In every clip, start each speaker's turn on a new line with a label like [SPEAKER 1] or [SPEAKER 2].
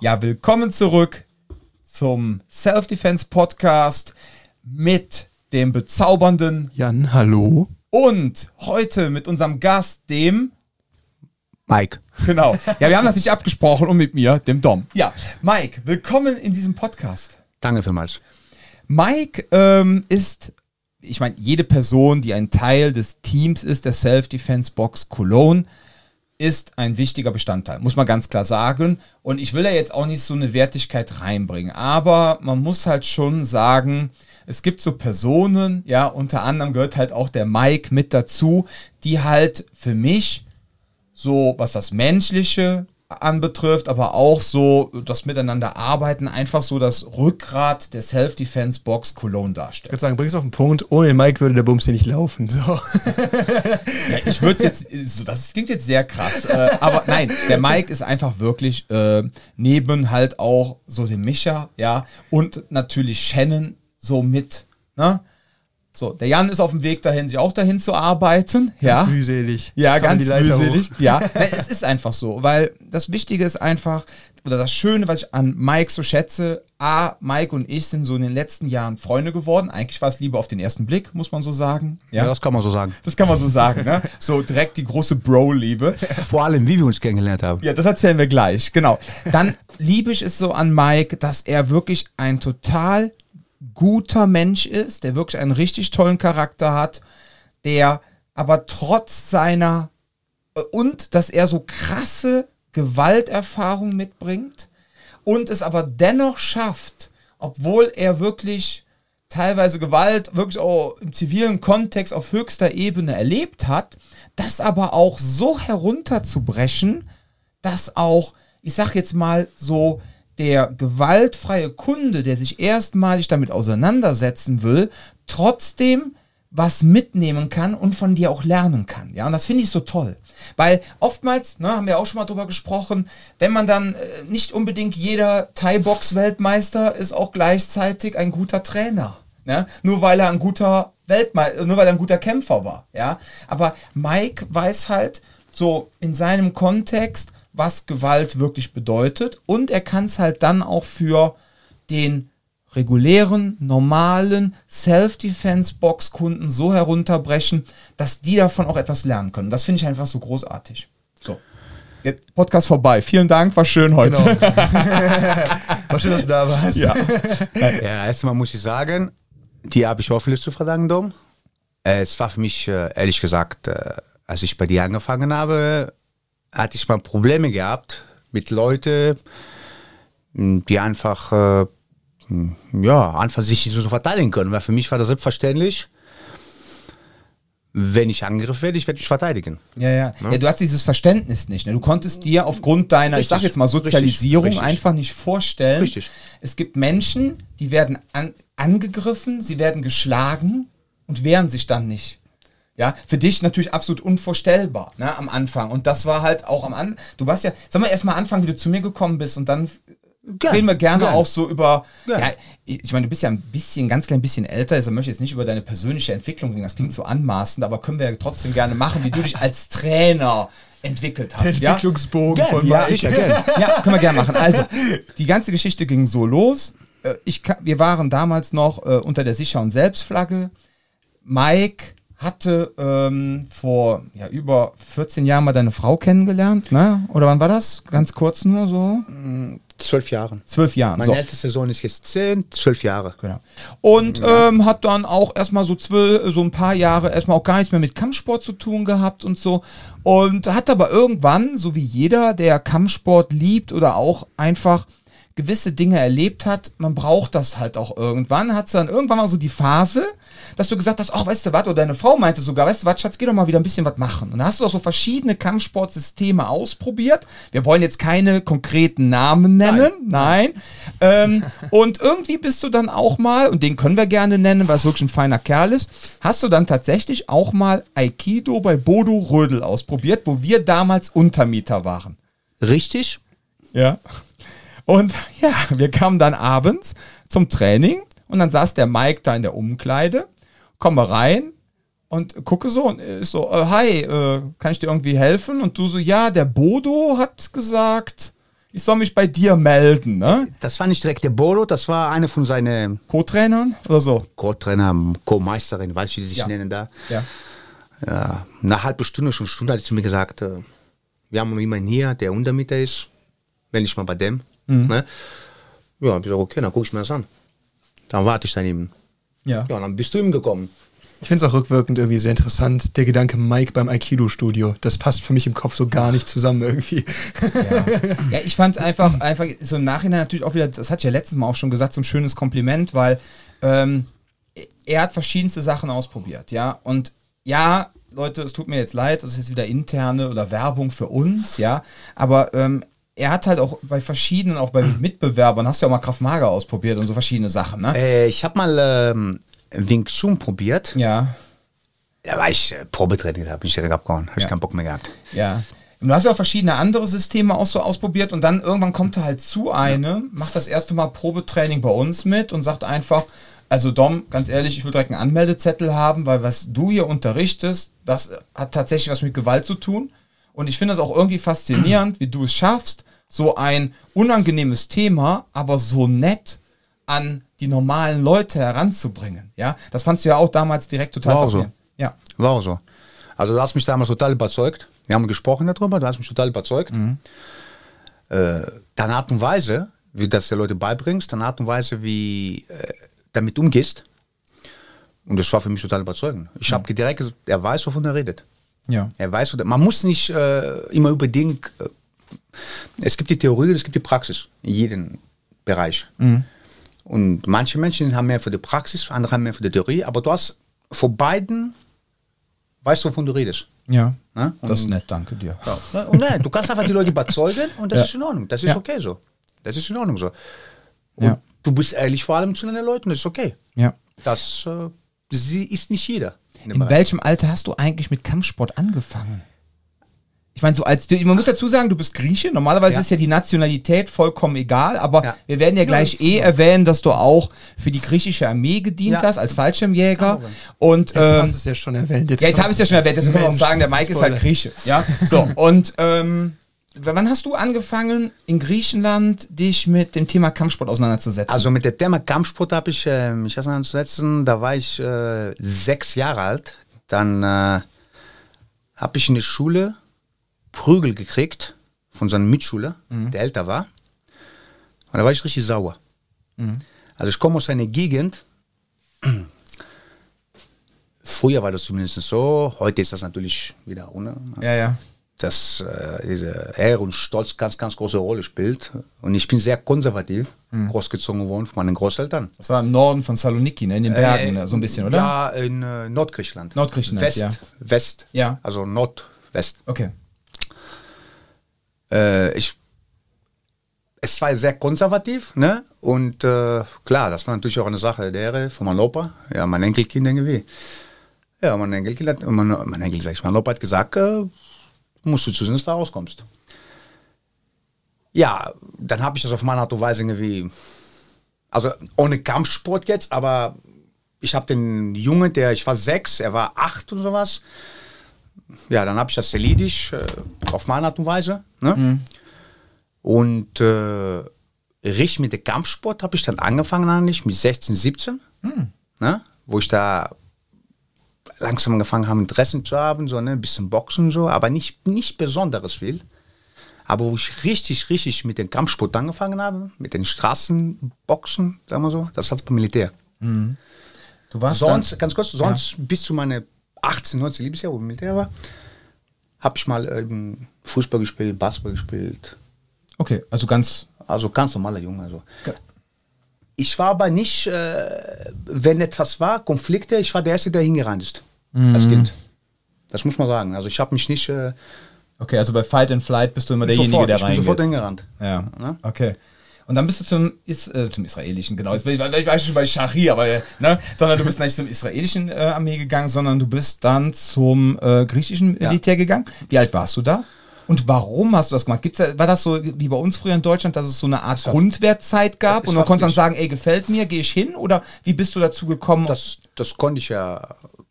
[SPEAKER 1] Ja, willkommen zurück zum Self-Defense Podcast mit dem bezaubernden
[SPEAKER 2] Jan, hallo.
[SPEAKER 1] und heute mit unserem Gast, dem
[SPEAKER 2] Mike.
[SPEAKER 1] Genau. Ja, wir haben das nicht abgesprochen und mit mir, dem Dom. Ja, Mike, willkommen in diesem Podcast.
[SPEAKER 2] Danke vielmals.
[SPEAKER 1] Mike ähm, ist, ich meine, jede Person, die ein Teil des Teams ist, der Self-Defense Box Cologne, ist ein wichtiger Bestandteil, muss man ganz klar sagen. Und ich will da jetzt auch nicht so eine Wertigkeit reinbringen, aber man muss halt schon sagen, es gibt so Personen, ja, unter anderem gehört halt auch der Mike mit dazu, die halt für mich so, was das Menschliche anbetrifft, aber auch so das Miteinander arbeiten, einfach so das Rückgrat der Self-Defense-Box Cologne darstellt.
[SPEAKER 2] Ich würde sagen, bring's auf den Punkt, ohne Mike würde der Bums hier nicht laufen. So.
[SPEAKER 1] Ja, ich würde jetzt, das klingt jetzt sehr krass, äh, aber nein, der Mike ist einfach wirklich äh, neben halt auch so dem Micha, ja, und natürlich Shannon so mit, ne? So, der Jan ist auf dem Weg dahin, sich auch dahin zu arbeiten, ja.
[SPEAKER 2] Ganz mühselig.
[SPEAKER 1] Ja,
[SPEAKER 2] Kann
[SPEAKER 1] ganz mühselig.
[SPEAKER 2] hoch.
[SPEAKER 1] Ja, es ist einfach so, weil das Wichtige ist einfach, oder das Schöne, was ich an Mike so schätze, A, Mike und ich sind so in den letzten Jahren Freunde geworden. Eigentlich war es Liebe auf den ersten Blick, muss man so sagen.
[SPEAKER 2] Ja, das kann man so sagen.
[SPEAKER 1] Das kann man so sagen, ne? So direkt die große Bro-Liebe.
[SPEAKER 2] Vor allem, wie wir uns kennengelernt haben.
[SPEAKER 1] Ja, das erzählen wir gleich, genau. Dann liebe ich es so an Mike, dass er wirklich ein total guter Mensch ist, der wirklich einen richtig tollen Charakter hat, der aber trotz seiner äh, und dass er so krasse Gewalterfahrung mitbringt und es aber dennoch schafft, obwohl er wirklich teilweise Gewalt wirklich auch im zivilen Kontext auf höchster Ebene erlebt hat, das aber auch so herunterzubrechen, dass auch, ich sag jetzt mal so, der gewaltfreie Kunde, der sich erstmalig damit auseinandersetzen will, trotzdem was mitnehmen kann und von dir auch lernen kann. Ja, und das finde ich so toll. Weil oftmals, ne, haben wir auch schon mal drüber gesprochen, wenn man dann äh, nicht unbedingt jeder Thai-Box-Weltmeister ist auch gleichzeitig ein guter Trainer. Ne? Nur weil er ein guter Weltmeister, nur weil er ein guter Kämpfer war. Ja, aber Mike weiß halt so in seinem Kontext, was Gewalt wirklich bedeutet und er kann es halt dann auch für den regulären, normalen Self-Defense-Box-Kunden so herunterbrechen, dass die davon auch etwas lernen können. Das finde ich einfach so großartig. So. Jetzt Podcast vorbei. Vielen Dank, war schön heute.
[SPEAKER 2] Genau. War schön, dass du da warst.
[SPEAKER 1] Ja.
[SPEAKER 3] Ja, erstmal muss ich sagen, die habe ich vieles zu verdanken, Dom. Äh, Es war für mich, äh, ehrlich gesagt, äh, als ich bei dir angefangen habe, hatte ich mal Probleme gehabt mit Leuten, mh, die einfach, äh, mh, ja, einfach sich so verteidigen können. Weil für mich war das selbstverständlich, wenn ich angegriffen werde, ich werde mich verteidigen.
[SPEAKER 1] Ja, ja. ja, du hast dieses Verständnis nicht. Ne? Du konntest dir aufgrund deiner, ich sag
[SPEAKER 3] Richtig,
[SPEAKER 1] jetzt mal, Sozialisierung
[SPEAKER 3] richtig, richtig.
[SPEAKER 1] einfach nicht vorstellen.
[SPEAKER 3] Richtig.
[SPEAKER 1] Es gibt Menschen, die werden an, angegriffen, sie werden geschlagen und wehren sich dann nicht. Ja, für dich natürlich absolut unvorstellbar, ne, am Anfang. Und das war halt auch am Anfang. Du warst ja, sag mal erst mal anfangen, wie du zu mir gekommen bist und dann
[SPEAKER 3] Gern,
[SPEAKER 1] reden wir gerne
[SPEAKER 3] gern.
[SPEAKER 1] auch so über.
[SPEAKER 3] Gern.
[SPEAKER 1] Ja, ich meine, du bist ja ein bisschen, ganz klein bisschen älter, also möchte ich jetzt nicht über deine persönliche Entwicklung reden, das klingt so anmaßend, aber können wir ja trotzdem gerne machen, wie du dich als Trainer entwickelt hast.
[SPEAKER 2] Der
[SPEAKER 1] ja?
[SPEAKER 2] Entwicklungsbogen von
[SPEAKER 1] Ja,
[SPEAKER 2] Mike.
[SPEAKER 1] ich, ja, können wir gerne machen. Also, die ganze Geschichte ging so los. Äh, Ich, wir waren damals noch äh, unter der Sicher- und Selbstflagge. Mike hatte ähm, vor ja, über 14 Jahren mal deine Frau kennengelernt, ne? Oder wann war das? Ganz kurz nur so?
[SPEAKER 3] Zwölf Jahre.
[SPEAKER 1] Zwölf Jahren.
[SPEAKER 3] Mein
[SPEAKER 1] So.
[SPEAKER 3] ältester Sohn ist jetzt zehn, zwölf Jahre.
[SPEAKER 1] Genau. Und ähm, hat dann auch erstmal so zwölf, so ein paar Jahre erstmal auch gar nichts mehr mit Kampfsport zu tun gehabt und so. Und hat aber irgendwann, so wie jeder, der Kampfsport liebt oder auch einfach gewisse Dinge erlebt hat, man braucht das halt auch irgendwann, hat dann irgendwann mal so die Phase, dass du gesagt hast, ach, weißt du was, oder deine Frau meinte sogar, weißt du was, Schatz, geh doch mal wieder ein bisschen was machen. Und dann hast du auch so verschiedene Kampfsportsysteme ausprobiert. Wir wollen jetzt keine konkreten Namen nennen, nein. Ähm, und irgendwie bist du dann auch mal, und den können wir gerne nennen, weil es wirklich ein feiner Kerl ist, hast du dann tatsächlich auch mal Aikido bei Bodo Rödel ausprobiert, wo wir damals Untermieter waren.
[SPEAKER 3] Richtig?
[SPEAKER 1] Ja. Und ja, wir kamen dann abends zum Training und dann saß der Mike da in der Umkleide, komme rein und gucke so und ist so, äh, hi, äh, kann ich dir irgendwie helfen? Und du so, ja, der Bodo hat gesagt, ich soll mich bei dir melden, ne?
[SPEAKER 3] Das war nicht direkt der Bolo, das war eine von seinen
[SPEAKER 1] Co-Trainern oder so?
[SPEAKER 3] Co-Trainer, Co-Meisterin, weiß ich, wie sie sich
[SPEAKER 1] Ja.
[SPEAKER 3] nennen da.
[SPEAKER 1] Ja.
[SPEAKER 3] Ja, eine halbe Stunde, schon Stunde hat sie mir gesagt, äh, wir haben jemanden hier, der Untermieter ist, wenn ich mal bei dem. Ne? Ja, hab ich gesagt, okay, dann gucke ich mir das an. Dann warte ich dann eben.
[SPEAKER 1] Ja.
[SPEAKER 3] Ja, dann bist du ihm gekommen.
[SPEAKER 2] Ich finde es auch rückwirkend irgendwie sehr interessant, der Gedanke Mike beim Aikido-Studio. Das passt für mich im Kopf so gar nicht zusammen irgendwie.
[SPEAKER 1] Ja, ja ich fand es einfach, einfach so im Nachhinein natürlich auch wieder, das hatte ich ja letztes Mal auch schon gesagt, so ein schönes Kompliment, weil ähm, er hat verschiedenste Sachen ausprobiert, ja. Und ja, Leute, es tut mir jetzt leid, das ist jetzt wieder interne oder Werbung für uns, ja. Aber ähm, er hat halt auch bei verschiedenen, auch bei Mitbewerbern, hast du ja auch mal Kraft Mager ausprobiert und so verschiedene Sachen, ne?
[SPEAKER 3] Äh, ich habe mal ähm, Wing Chun probiert.
[SPEAKER 1] Ja,
[SPEAKER 3] Da war ich äh, Probetraining, da bin ich direkt abgehauen. Habe
[SPEAKER 1] Ja.
[SPEAKER 3] ich keinen Bock mehr gehabt.
[SPEAKER 1] ja. Und du hast ja auch verschiedene andere Systeme auch so ausprobiert und dann irgendwann kommt er halt zu einem, macht das erste Mal Probetraining bei uns mit und sagt einfach, also Dom, ganz ehrlich, ich will direkt einen Anmeldezettel haben, weil was du hier unterrichtest, das hat tatsächlich was mit Gewalt zu tun. Und ich finde es auch irgendwie faszinierend, wie du es schaffst, so ein unangenehmes Thema, aber so nett an die normalen Leute heranzubringen. Ja, das fandst du ja auch damals direkt total
[SPEAKER 3] War so.
[SPEAKER 1] Ja.
[SPEAKER 3] War so. Also du hast mich damals total überzeugt. Wir haben gesprochen darüber, du hast mich total überzeugt. Äh, deine Art und Weise, wie du das den Leuten beibringst, deine Art und Weise, wie äh, damit umgehst. Und das war für mich total überzeugend. Ich habe direkt gesagt, er weiß, wovon er redet.
[SPEAKER 1] Ja.
[SPEAKER 3] Er weiß, man muss nicht äh, immer unbedingt. Es gibt die Theorie und es gibt die Praxis in jedem Bereich. Und manche Menschen haben mehr für die Praxis, andere haben mehr für die Theorie, aber du hast vor beiden, weißt du, wovon du redest.
[SPEAKER 1] Ja.
[SPEAKER 3] Ne?
[SPEAKER 1] Das ist nett, danke dir.
[SPEAKER 3] Ja, Und nein, du kannst einfach die Leute überzeugen und das
[SPEAKER 1] Ja.
[SPEAKER 3] ist in Ordnung. Das ist
[SPEAKER 1] Ja.
[SPEAKER 3] okay so. Das ist in Ordnung so. Und
[SPEAKER 1] Ja.
[SPEAKER 3] du bist ehrlich vor allem zu deinen Leuten, das ist okay.
[SPEAKER 1] Ja.
[SPEAKER 3] Das äh, ist nicht jeder. in
[SPEAKER 1] In welchem Alter hast du eigentlich mit Kampfsport angefangen? Ich meine, so als du, man muss dazu sagen, du bist Grieche. Normalerweise
[SPEAKER 3] Ja.
[SPEAKER 1] ist ja die Nationalität vollkommen egal, aber
[SPEAKER 3] Ja.
[SPEAKER 1] wir werden ja gleich eh erwähnen, dass du auch für die griechische Armee gedient
[SPEAKER 3] Ja.
[SPEAKER 1] hast als Fallschirmjäger. Und
[SPEAKER 2] Jetzt
[SPEAKER 1] ähm,
[SPEAKER 2] hast du es ja schon erwähnt.
[SPEAKER 1] ja, jetzt habe ich es ja schon erwähnt, deswegen können wir auch sagen, der Mike ist halt Grieche. Ja, so und ähm, wann hast du angefangen in Griechenland dich mit dem Thema Kampfsport auseinanderzusetzen?
[SPEAKER 3] Also mit dem Thema Kampfsport habe ich äh, mich auseinanderzusetzen. Da war ich äh, sechs Jahre alt. Dann äh, habe ich in der Schule Prügel gekriegt von so einem Mitschüler, der älter war. Und da war ich richtig sauer. Also ich komme aus einer Gegend. Früher war das zumindest so. Heute ist das natürlich wieder ohne.
[SPEAKER 1] ja, ja.
[SPEAKER 3] dass äh, diese Ehre und Stolz ganz, ganz große Rolle spielt. Und ich bin sehr konservativ großgezogen worden von meinen Großeltern.
[SPEAKER 1] Das war im Norden von Saloniki, ne, in den Bergen, ne, so ein bisschen, oder?
[SPEAKER 3] Ja, in äh, Nordgriechenland.
[SPEAKER 1] Nordgriechenland,
[SPEAKER 3] West,
[SPEAKER 1] ja.
[SPEAKER 3] West.
[SPEAKER 1] Ja.
[SPEAKER 3] Also Nordwest.
[SPEAKER 1] Okay.
[SPEAKER 3] Äh, ich, es war sehr konservativ, ne? Und äh, klar, das war natürlich auch eine Sache der von meinem Opa. Ja, mein Enkelkind irgendwie. Ja, mein Enkelkind hat, mein, mein Enkel, sag ich, mein Opa hat gesagt, äh, musst du zusehen, dass du da rauskommst. Ja, dann habe ich das auf meine Art und Weise irgendwie, also ohne Kampfsport jetzt, aber ich habe den Jungen, der, ich war sechs, er war acht und sowas. Ja, dann habe ich das Selidisch äh, auf meine Art und Weise. Ne? Und äh, richtig mit dem Kampfsport habe ich dann angefangen eigentlich mit 16, 17. Ne? Wo ich da langsam angefangen habe, Interessen zu haben, so ne, ein bisschen Boxen und so, aber nicht, nicht besonderes viel. Aber wo ich richtig, richtig mit dem Kampfsport angefangen habe, mit den Straßenboxen, sagen wir so, das hat beim Militär.
[SPEAKER 1] Du warst
[SPEAKER 3] Sonst, ganz kurz, sonst bis zu meine 18, 19 Lebensjahr, wo ich Militär war, habe ich mal ähm, Fußball gespielt, Basketball gespielt.
[SPEAKER 1] okay, also ganz
[SPEAKER 3] Also ganz normaler Junge. Also. Ich war aber nicht, äh, wenn etwas war, Konflikte, ich war der Erste, der hingerannt ist. Als Kind. Das muss man sagen. Also ich habe mich nicht äh,
[SPEAKER 1] Okay, also bei Fight and Flight bist du immer derjenige,
[SPEAKER 3] sofort,
[SPEAKER 1] der
[SPEAKER 3] ich bin
[SPEAKER 1] reingeht.
[SPEAKER 3] sofort hingerannt.
[SPEAKER 1] Ja,
[SPEAKER 3] Ne?
[SPEAKER 1] okay. Und dann bist du zum, Is äh, zum israelischen, genau. Jetzt bin ich, ich war schon bei Shari, aber äh, ne, sondern du bist nicht zum israelischen äh, Armee gegangen, sondern du bist dann zum äh, griechischen
[SPEAKER 3] Ja.
[SPEAKER 1] Militär gegangen. Wie alt warst du da? Und warum hast du das gemacht? Gibt's war das so wie bei uns früher in Deutschland, dass es so eine Art Grundwehrzeit gab und man konnte dann sagen, ey, gefällt mir, gehe ich hin? Oder wie bist du dazu gekommen?
[SPEAKER 3] Das, das konnte ich ja,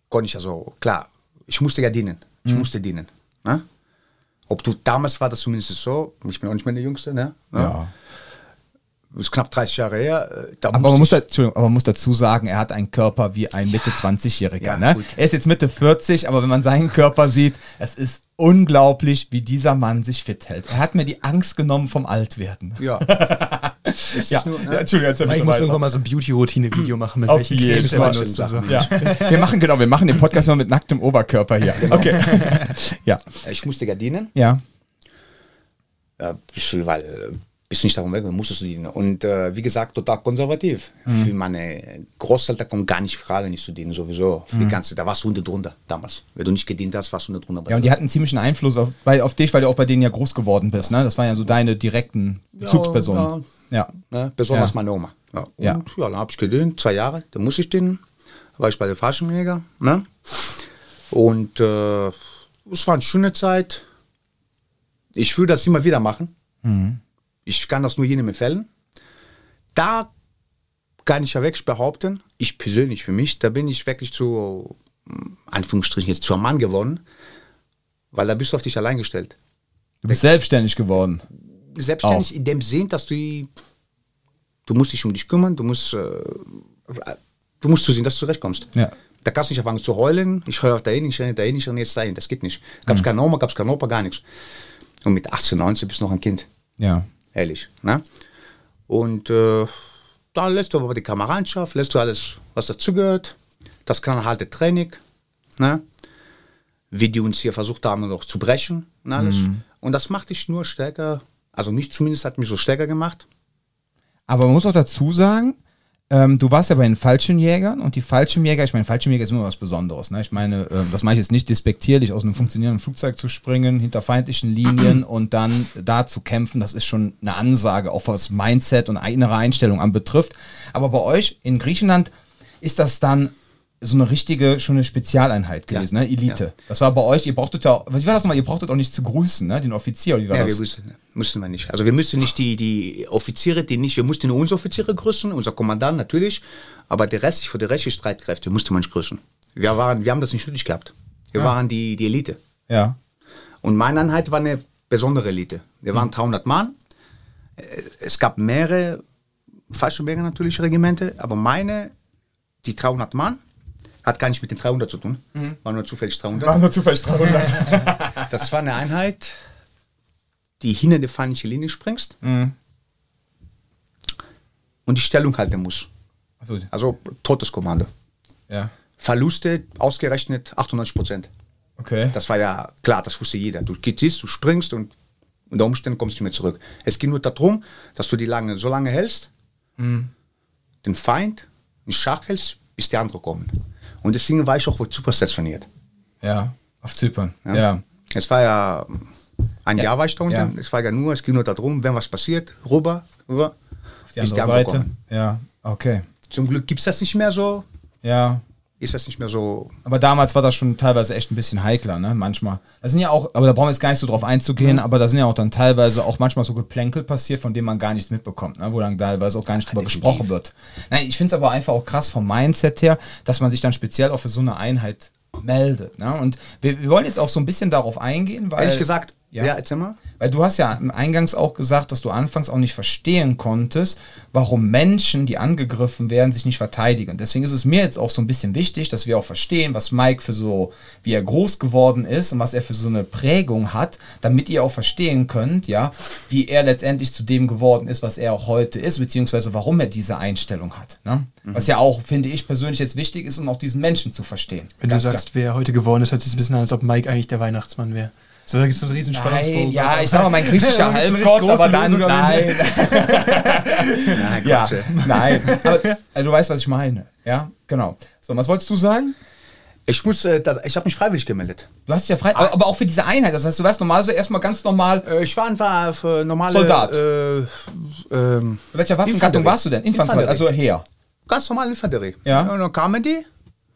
[SPEAKER 3] konnte ich ja so, klar, ich musste ja dienen. Ich musste dienen. Ne? ob du damals war das zumindest so, ich bin auch nicht mehr der Jüngste, ne?
[SPEAKER 1] Ja.
[SPEAKER 3] Das ist knapp 30 Jahre her. äh, Da
[SPEAKER 1] Aber man, muss da, Entschuldigung, aber man muss dazu sagen, er hat einen Körper wie ein Mitte 20-Jähriger.
[SPEAKER 3] Ja,
[SPEAKER 1] ne?
[SPEAKER 3] gut.
[SPEAKER 1] Er ist jetzt Mitte 40, aber wenn man seinen Körper sieht, es ist unglaublich, wie dieser Mann sich fit hält. Er hat mir die Angst genommen vom Altwerden.
[SPEAKER 3] Ja.
[SPEAKER 1] Ja,
[SPEAKER 3] nur, ne?
[SPEAKER 1] ja Entschuldigung, erzähl
[SPEAKER 2] Ich muss
[SPEAKER 1] weiter.
[SPEAKER 2] irgendwann mal so ein Beauty-Routine-Video machen, mit
[SPEAKER 1] Auf
[SPEAKER 2] welchen
[SPEAKER 1] jeden
[SPEAKER 2] Cremes
[SPEAKER 1] Fall.
[SPEAKER 2] benutzt. Also.
[SPEAKER 1] Ja. Wir machen, genau, wir machen den Podcast immer mit nacktem Oberkörper hier. Okay. ja.
[SPEAKER 3] Ich musste Gardinen.
[SPEAKER 1] Ja.
[SPEAKER 3] Ja, bisschen, weil bist nicht darum weg, dann musstest du dienen. Und äh, wie gesagt, total konservativ.
[SPEAKER 1] Mhm.
[SPEAKER 3] Für meine Großeltern kommt gar nicht Frage, nicht zu dienen, sowieso. Für die ganze, da warst du unten drunter damals. Wenn du nicht gedient hast, warst du unten drunter.
[SPEAKER 1] Ja, und die hatten ziemlichen Einfluss auf, bei, auf dich, weil du auch bei denen ja groß geworden bist. Ne? Das waren ja so deine direkten Bezugspersonen. Ja.
[SPEAKER 3] Ne? Besonders
[SPEAKER 1] Ja.
[SPEAKER 3] meine Oma. Ja. Und
[SPEAKER 1] Ja.
[SPEAKER 3] ja, dann habe ich gedient, zwei Jahre, dann muss ich den. war ich bei der Fallschirmjäger. Ne? Und äh, es war eine schöne Zeit. Ich würde das immer wieder machen. Ich kann das nur jedem empfehlen. Da kann ich ja wirklich behaupten, ich persönlich für mich, da bin ich wirklich zu, mm, Anführungsstrichen jetzt, zur Mann geworden, weil da bist du auf dich allein gestellt.
[SPEAKER 1] Du bist selbstständig geworden.
[SPEAKER 3] Selbstständig in dem Sinn, dass du, du musst dich um dich kümmern, du musst, äh, du musst zusehen, dass du zurechtkommst.
[SPEAKER 1] Ja.
[SPEAKER 3] Da kannst du nicht anfangen zu heulen, ich höre dahin, ich renne dahin, ich renne jetzt dahin, das geht nicht. Gab's keine Oma, gab's keinen Opa, gar nichts. Und mit 18, 19 bist du noch ein Kind,
[SPEAKER 1] Ja.
[SPEAKER 3] Ehrlich. Ne? Und äh, da lässt du aber die Kameradschaft, lässt du alles, was dazugehört, das knallharte Training, ne? wie die uns hier versucht haben, noch zu brechen und alles. Und das macht dich nur stärker, also mich zumindest hat mich so stärker gemacht.
[SPEAKER 1] Aber man muss auch dazu sagen, ähm, du warst ja bei den Fallschirmjägern und die Fallschirmjäger, ich meine, Fallschirmjäger ist immer was Besonderes. Ne? Ich meine, ähm, das mache ich jetzt nicht despektierlich, aus einem funktionierenden Flugzeug zu springen, hinter feindlichen Linien und dann da zu kämpfen, das ist schon eine Ansage, auch was Mindset und innere Einstellung anbetrifft. Aber bei euch in Griechenland ist das dann so eine richtige, schon eine Spezialeinheit gewesen,
[SPEAKER 3] Ja.
[SPEAKER 1] ne? Elite.
[SPEAKER 3] Ja.
[SPEAKER 1] Das war bei euch, ihr brauchtet ja, wie war das nochmal, ihr brauchtet auch nicht zu grüßen, ne? Den Offizier, oder wie war
[SPEAKER 3] Ja,
[SPEAKER 1] das?
[SPEAKER 3] wir müssen, müssen wir nicht. Also wir müssen nicht die, die Offiziere, die nicht, wir mussten nur unsere Offiziere grüßen, unser Kommandant natürlich, aber der Rest, für die restlichen Streitkräfte musste man nicht grüßen. Wir, waren, wir haben das nicht nötig gehabt. Wir waren die, die Elite.
[SPEAKER 1] ja.
[SPEAKER 3] Und meine Einheit war eine besondere Elite. Wir waren 300 Mann. Äh, Es gab mehrere Fallschirmjäger natürlich Regimente, aber meine, die 300 Mann, hat gar nicht mit den 300 zu tun. War nur zufällig 300.
[SPEAKER 1] nur zufällig 300.
[SPEAKER 3] Das war eine Einheit, die hinter die feindliche Linie springst und die Stellung halten muss.
[SPEAKER 1] Also,
[SPEAKER 3] Also Todeskommando.
[SPEAKER 1] ja.
[SPEAKER 3] Verluste ausgerechnet 98 Prozent.
[SPEAKER 1] Okay.
[SPEAKER 3] Das war ja klar, das wusste jeder. Du siehst, du springst und unter Umständen kommst du nicht mehr zurück. Es ging nur darum, dass du die lange, so lange hältst, den Feind in Schach hältst, bis die anderen kommen. Und deswegen war ich auch wohl super stationiert.
[SPEAKER 1] Ja, auf Zypern. Ja.
[SPEAKER 3] Es war ja ein
[SPEAKER 1] Ja.
[SPEAKER 3] Jahr war ich da unten.
[SPEAKER 1] Ja.
[SPEAKER 3] Es war ja nur, es ging nur darum, wenn was passiert, rüber, rüber,
[SPEAKER 1] Auf die andere Seite. Ja, okay.
[SPEAKER 3] Zum Glück gibt es das nicht mehr so,
[SPEAKER 1] Ja.
[SPEAKER 3] Ist das nicht mehr so.
[SPEAKER 1] Aber damals war das schon teilweise echt ein bisschen heikler, ne? Manchmal. Das sind ja auch, aber da brauchen wir jetzt gar nicht so drauf einzugehen, aber da sind ja auch dann teilweise auch manchmal so Geplänkel passiert, von denen man gar nichts mitbekommt, ne? wo dann teilweise auch gar nicht drüber gesprochen wird. Nein, ich finde es aber einfach auch krass vom Mindset her, dass man sich dann speziell auch für so eine Einheit meldet. Ne? Und wir, wir wollen jetzt auch so ein bisschen darauf eingehen, weil.
[SPEAKER 3] Ehrlich gesagt,
[SPEAKER 1] ja.
[SPEAKER 3] ja, erzähl mal.
[SPEAKER 1] Weil du hast ja eingangs auch gesagt, dass du anfangs auch nicht verstehen konntest, warum Menschen, die angegriffen werden, sich nicht verteidigen. Deswegen ist es mir jetzt auch so ein bisschen wichtig, dass wir auch verstehen, was Mike für so, wie er groß geworden ist und was er für so eine Prägung hat, damit ihr auch verstehen könnt, ja, wie er letztendlich zu dem geworden ist, was er auch heute ist, beziehungsweise warum er diese Einstellung hat. Ne? Was ja auch, finde ich persönlich jetzt wichtig ist, um auch diesen Menschen zu verstehen.
[SPEAKER 2] Wenn
[SPEAKER 1] Ganz
[SPEAKER 2] du sagst, wer heute geworden ist, hört sich ein bisschen an, als ob Mike eigentlich der Weihnachtsmann wäre. So, da gibt es einen riesen
[SPEAKER 1] Nein,
[SPEAKER 2] Spannungsbogen.
[SPEAKER 1] ja, ich sag mal, mein griechischer Halbgott, aber dann,
[SPEAKER 2] Lösung am
[SPEAKER 1] nein.
[SPEAKER 3] Nein,
[SPEAKER 1] Ja, nein. Aber, also du weißt, was ich meine. Ja, genau. So, was wolltest du sagen?
[SPEAKER 3] Ich muss, äh, das, ich habe mich freiwillig gemeldet.
[SPEAKER 1] Du hast dich ja frei, aber, aber auch für diese Einheit. Das heißt, du warst normal so erstmal ganz normal.
[SPEAKER 3] Äh, ich war einfach für normale
[SPEAKER 1] Soldat.
[SPEAKER 3] Äh, ähm,
[SPEAKER 1] Welcher Waffengattung
[SPEAKER 3] Infanterie.
[SPEAKER 1] warst du denn? Infanterie,
[SPEAKER 3] Infanterie.
[SPEAKER 1] also Heer.
[SPEAKER 3] ganz normale Infanterie.
[SPEAKER 1] Ja.
[SPEAKER 3] Und dann kamen die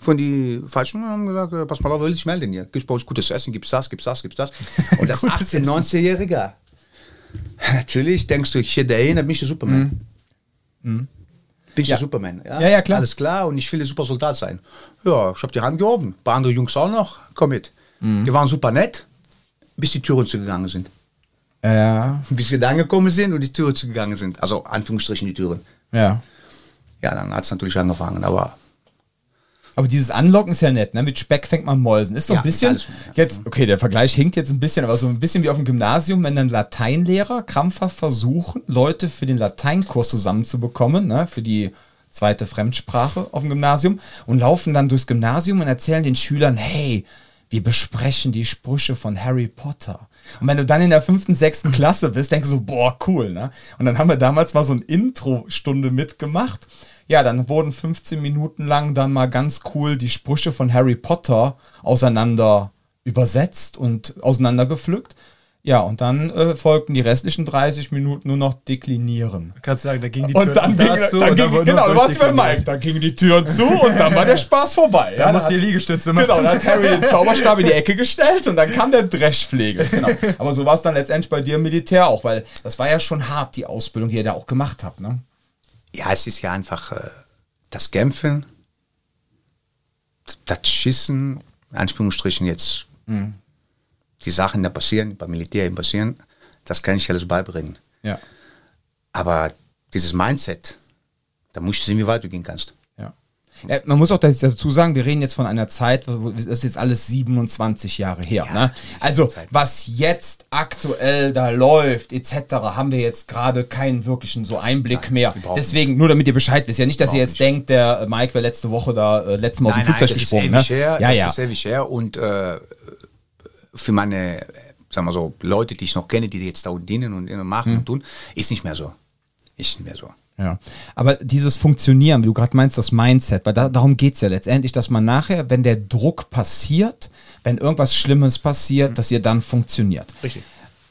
[SPEAKER 3] von die Falschen haben gesagt, äh, pass mal auf, will ich melden hier. Gibt's bei uns gutes Essen, gibt's das, gibt's das, gibt's das. Und das 18-, 19-Jähriger. Natürlich denkst du, ich hier dahin, dann bin ich der Superman. Bin ich
[SPEAKER 1] Ja.
[SPEAKER 3] der Superman.
[SPEAKER 1] Ja, ja, klar.
[SPEAKER 3] Alles klar und ich will der Supersoldat sein. Ja, ich habe die Hand gehoben. Ein paar andere Jungs auch noch. Komm mit. Die waren super nett. bis die Türen zugegangen sind.
[SPEAKER 1] Ja,
[SPEAKER 3] Bis wir da angekommen sind und die Türen zugegangen sind. Also Anführungsstrichen die Türen.
[SPEAKER 1] ja.
[SPEAKER 3] Ja, dann hat es natürlich angefangen, aber
[SPEAKER 1] Aber dieses Anlocken ist ja nett, ne? Mit Speck fängt man Mäusen. Ist so ein
[SPEAKER 3] Ja,
[SPEAKER 1] bisschen, jetzt, okay, der Vergleich hinkt jetzt ein bisschen, aber so ein bisschen wie auf dem Gymnasium, wenn dann Lateinlehrer krampfhaft versuchen, Leute für den Lateinkurs zusammenzubekommen, ne? Für die zweite Fremdsprache auf dem Gymnasium und laufen dann durchs Gymnasium und erzählen den Schülern, hey, wir besprechen die Sprüche von Harry Potter. Und wenn du dann in der fünften, sechsten Klasse bist, denkst du so, boah, cool, ne? Und dann haben wir damals mal so eine Intro-Stunde mitgemacht. Ja, dann wurden 15 Minuten lang dann mal ganz cool die Sprüche von Harry Potter auseinander übersetzt und auseinandergepflückt. Ja, und dann äh, folgten die restlichen 30 Minuten nur noch deklinieren.
[SPEAKER 2] Kannst du sagen, da ging die
[SPEAKER 1] Und dann ging,
[SPEAKER 2] dazu
[SPEAKER 1] dann ging
[SPEAKER 2] wurde
[SPEAKER 1] genau, du warst bei. Mike, dann gingen die Türen zu und dann war der Spaß vorbei.
[SPEAKER 2] Da
[SPEAKER 1] dann
[SPEAKER 2] musst die Liegestütze machen.
[SPEAKER 1] Genau, dann hat Harry den Zauberstab in die Ecke gestellt und dann kam der Dreschpflege. Genau. Aber so war es dann letztendlich bei dir im Militär auch, weil das war ja schon hart, die Ausbildung, die ihr da auch gemacht habt. Ne?
[SPEAKER 3] Ja, es ist ja einfach äh, das Kämpfen, das Schießen, in Anführungsstrichen jetzt, die Sachen, die da passieren, beim Militär eben passieren, das kann ich alles beibringen.
[SPEAKER 1] Ja.
[SPEAKER 3] Aber dieses Mindset, da musst du sehen, wie weit du gehen kannst.
[SPEAKER 1] Ja. Ja, man muss auch dazu sagen, wir reden jetzt von einer Zeit, wo- das ist jetzt alles 27 Jahre her.
[SPEAKER 3] Ja,
[SPEAKER 1] ne? Also,
[SPEAKER 3] Zeit.
[SPEAKER 1] was jetzt aktuell da läuft, etc., haben wir jetzt gerade keinen wirklichen so Einblick
[SPEAKER 3] Nein,
[SPEAKER 1] mehr. Deswegen, nur damit ihr Bescheid wisst, ja nicht, dass ihr jetzt
[SPEAKER 3] Überhaupt
[SPEAKER 1] denkt, der äh, Mike wäre letzte Woche da, äh, letztes Mal aus dem Flugzeug gesprungen.
[SPEAKER 3] ist
[SPEAKER 1] Ne?
[SPEAKER 3] her.
[SPEAKER 1] Ja,
[SPEAKER 3] das
[SPEAKER 1] ja.
[SPEAKER 3] ist ewig her. Und äh, für meine, äh, sagen wir so, Leute, die ich noch kenne, die jetzt da unten dienen und machen und tun, ist nicht mehr so. Ist nicht mehr so.
[SPEAKER 1] Ja, aber dieses Funktionieren, wie du gerade meinst, das Mindset, weil da, darum geht es ja letztendlich, dass man nachher, wenn der Druck passiert, wenn irgendwas Schlimmes passiert, dass ihr dann funktioniert.
[SPEAKER 3] Richtig.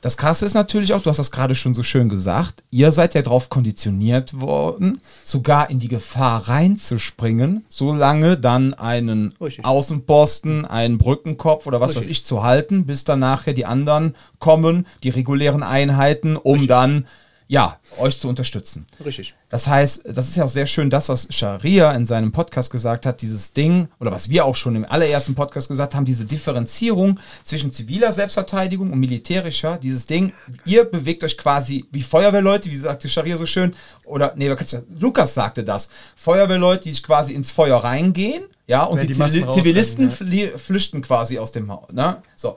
[SPEAKER 1] Das Krasse ist natürlich auch, du hast das gerade schon so schön gesagt, ihr seid ja darauf konditioniert worden, sogar in die Gefahr reinzuspringen, solange dann einen
[SPEAKER 3] Richtig.
[SPEAKER 1] Außenposten, einen Brückenkopf oder was weiß ich zu halten, bis dann nachher die anderen kommen, die regulären Einheiten, um dann, ja, euch zu unterstützen.
[SPEAKER 3] Richtig.
[SPEAKER 1] Das heißt, das ist ja auch sehr schön, das, was Sharia in seinem Podcast gesagt hat, dieses Ding, oder was wir auch schon im allerersten Podcast gesagt haben, diese Differenzierung zwischen ziviler Selbstverteidigung und militärischer, dieses Ding, ihr bewegt euch quasi wie Feuerwehrleute, wie sagte Sharia so schön, oder, nee, Lukas sagte das, Feuerwehrleute, die sich quasi ins Feuer reingehen, ja, und
[SPEAKER 2] Ja,
[SPEAKER 1] die,
[SPEAKER 2] die
[SPEAKER 1] Zivilisten flie- flüchten quasi aus dem Haus. Ne? So.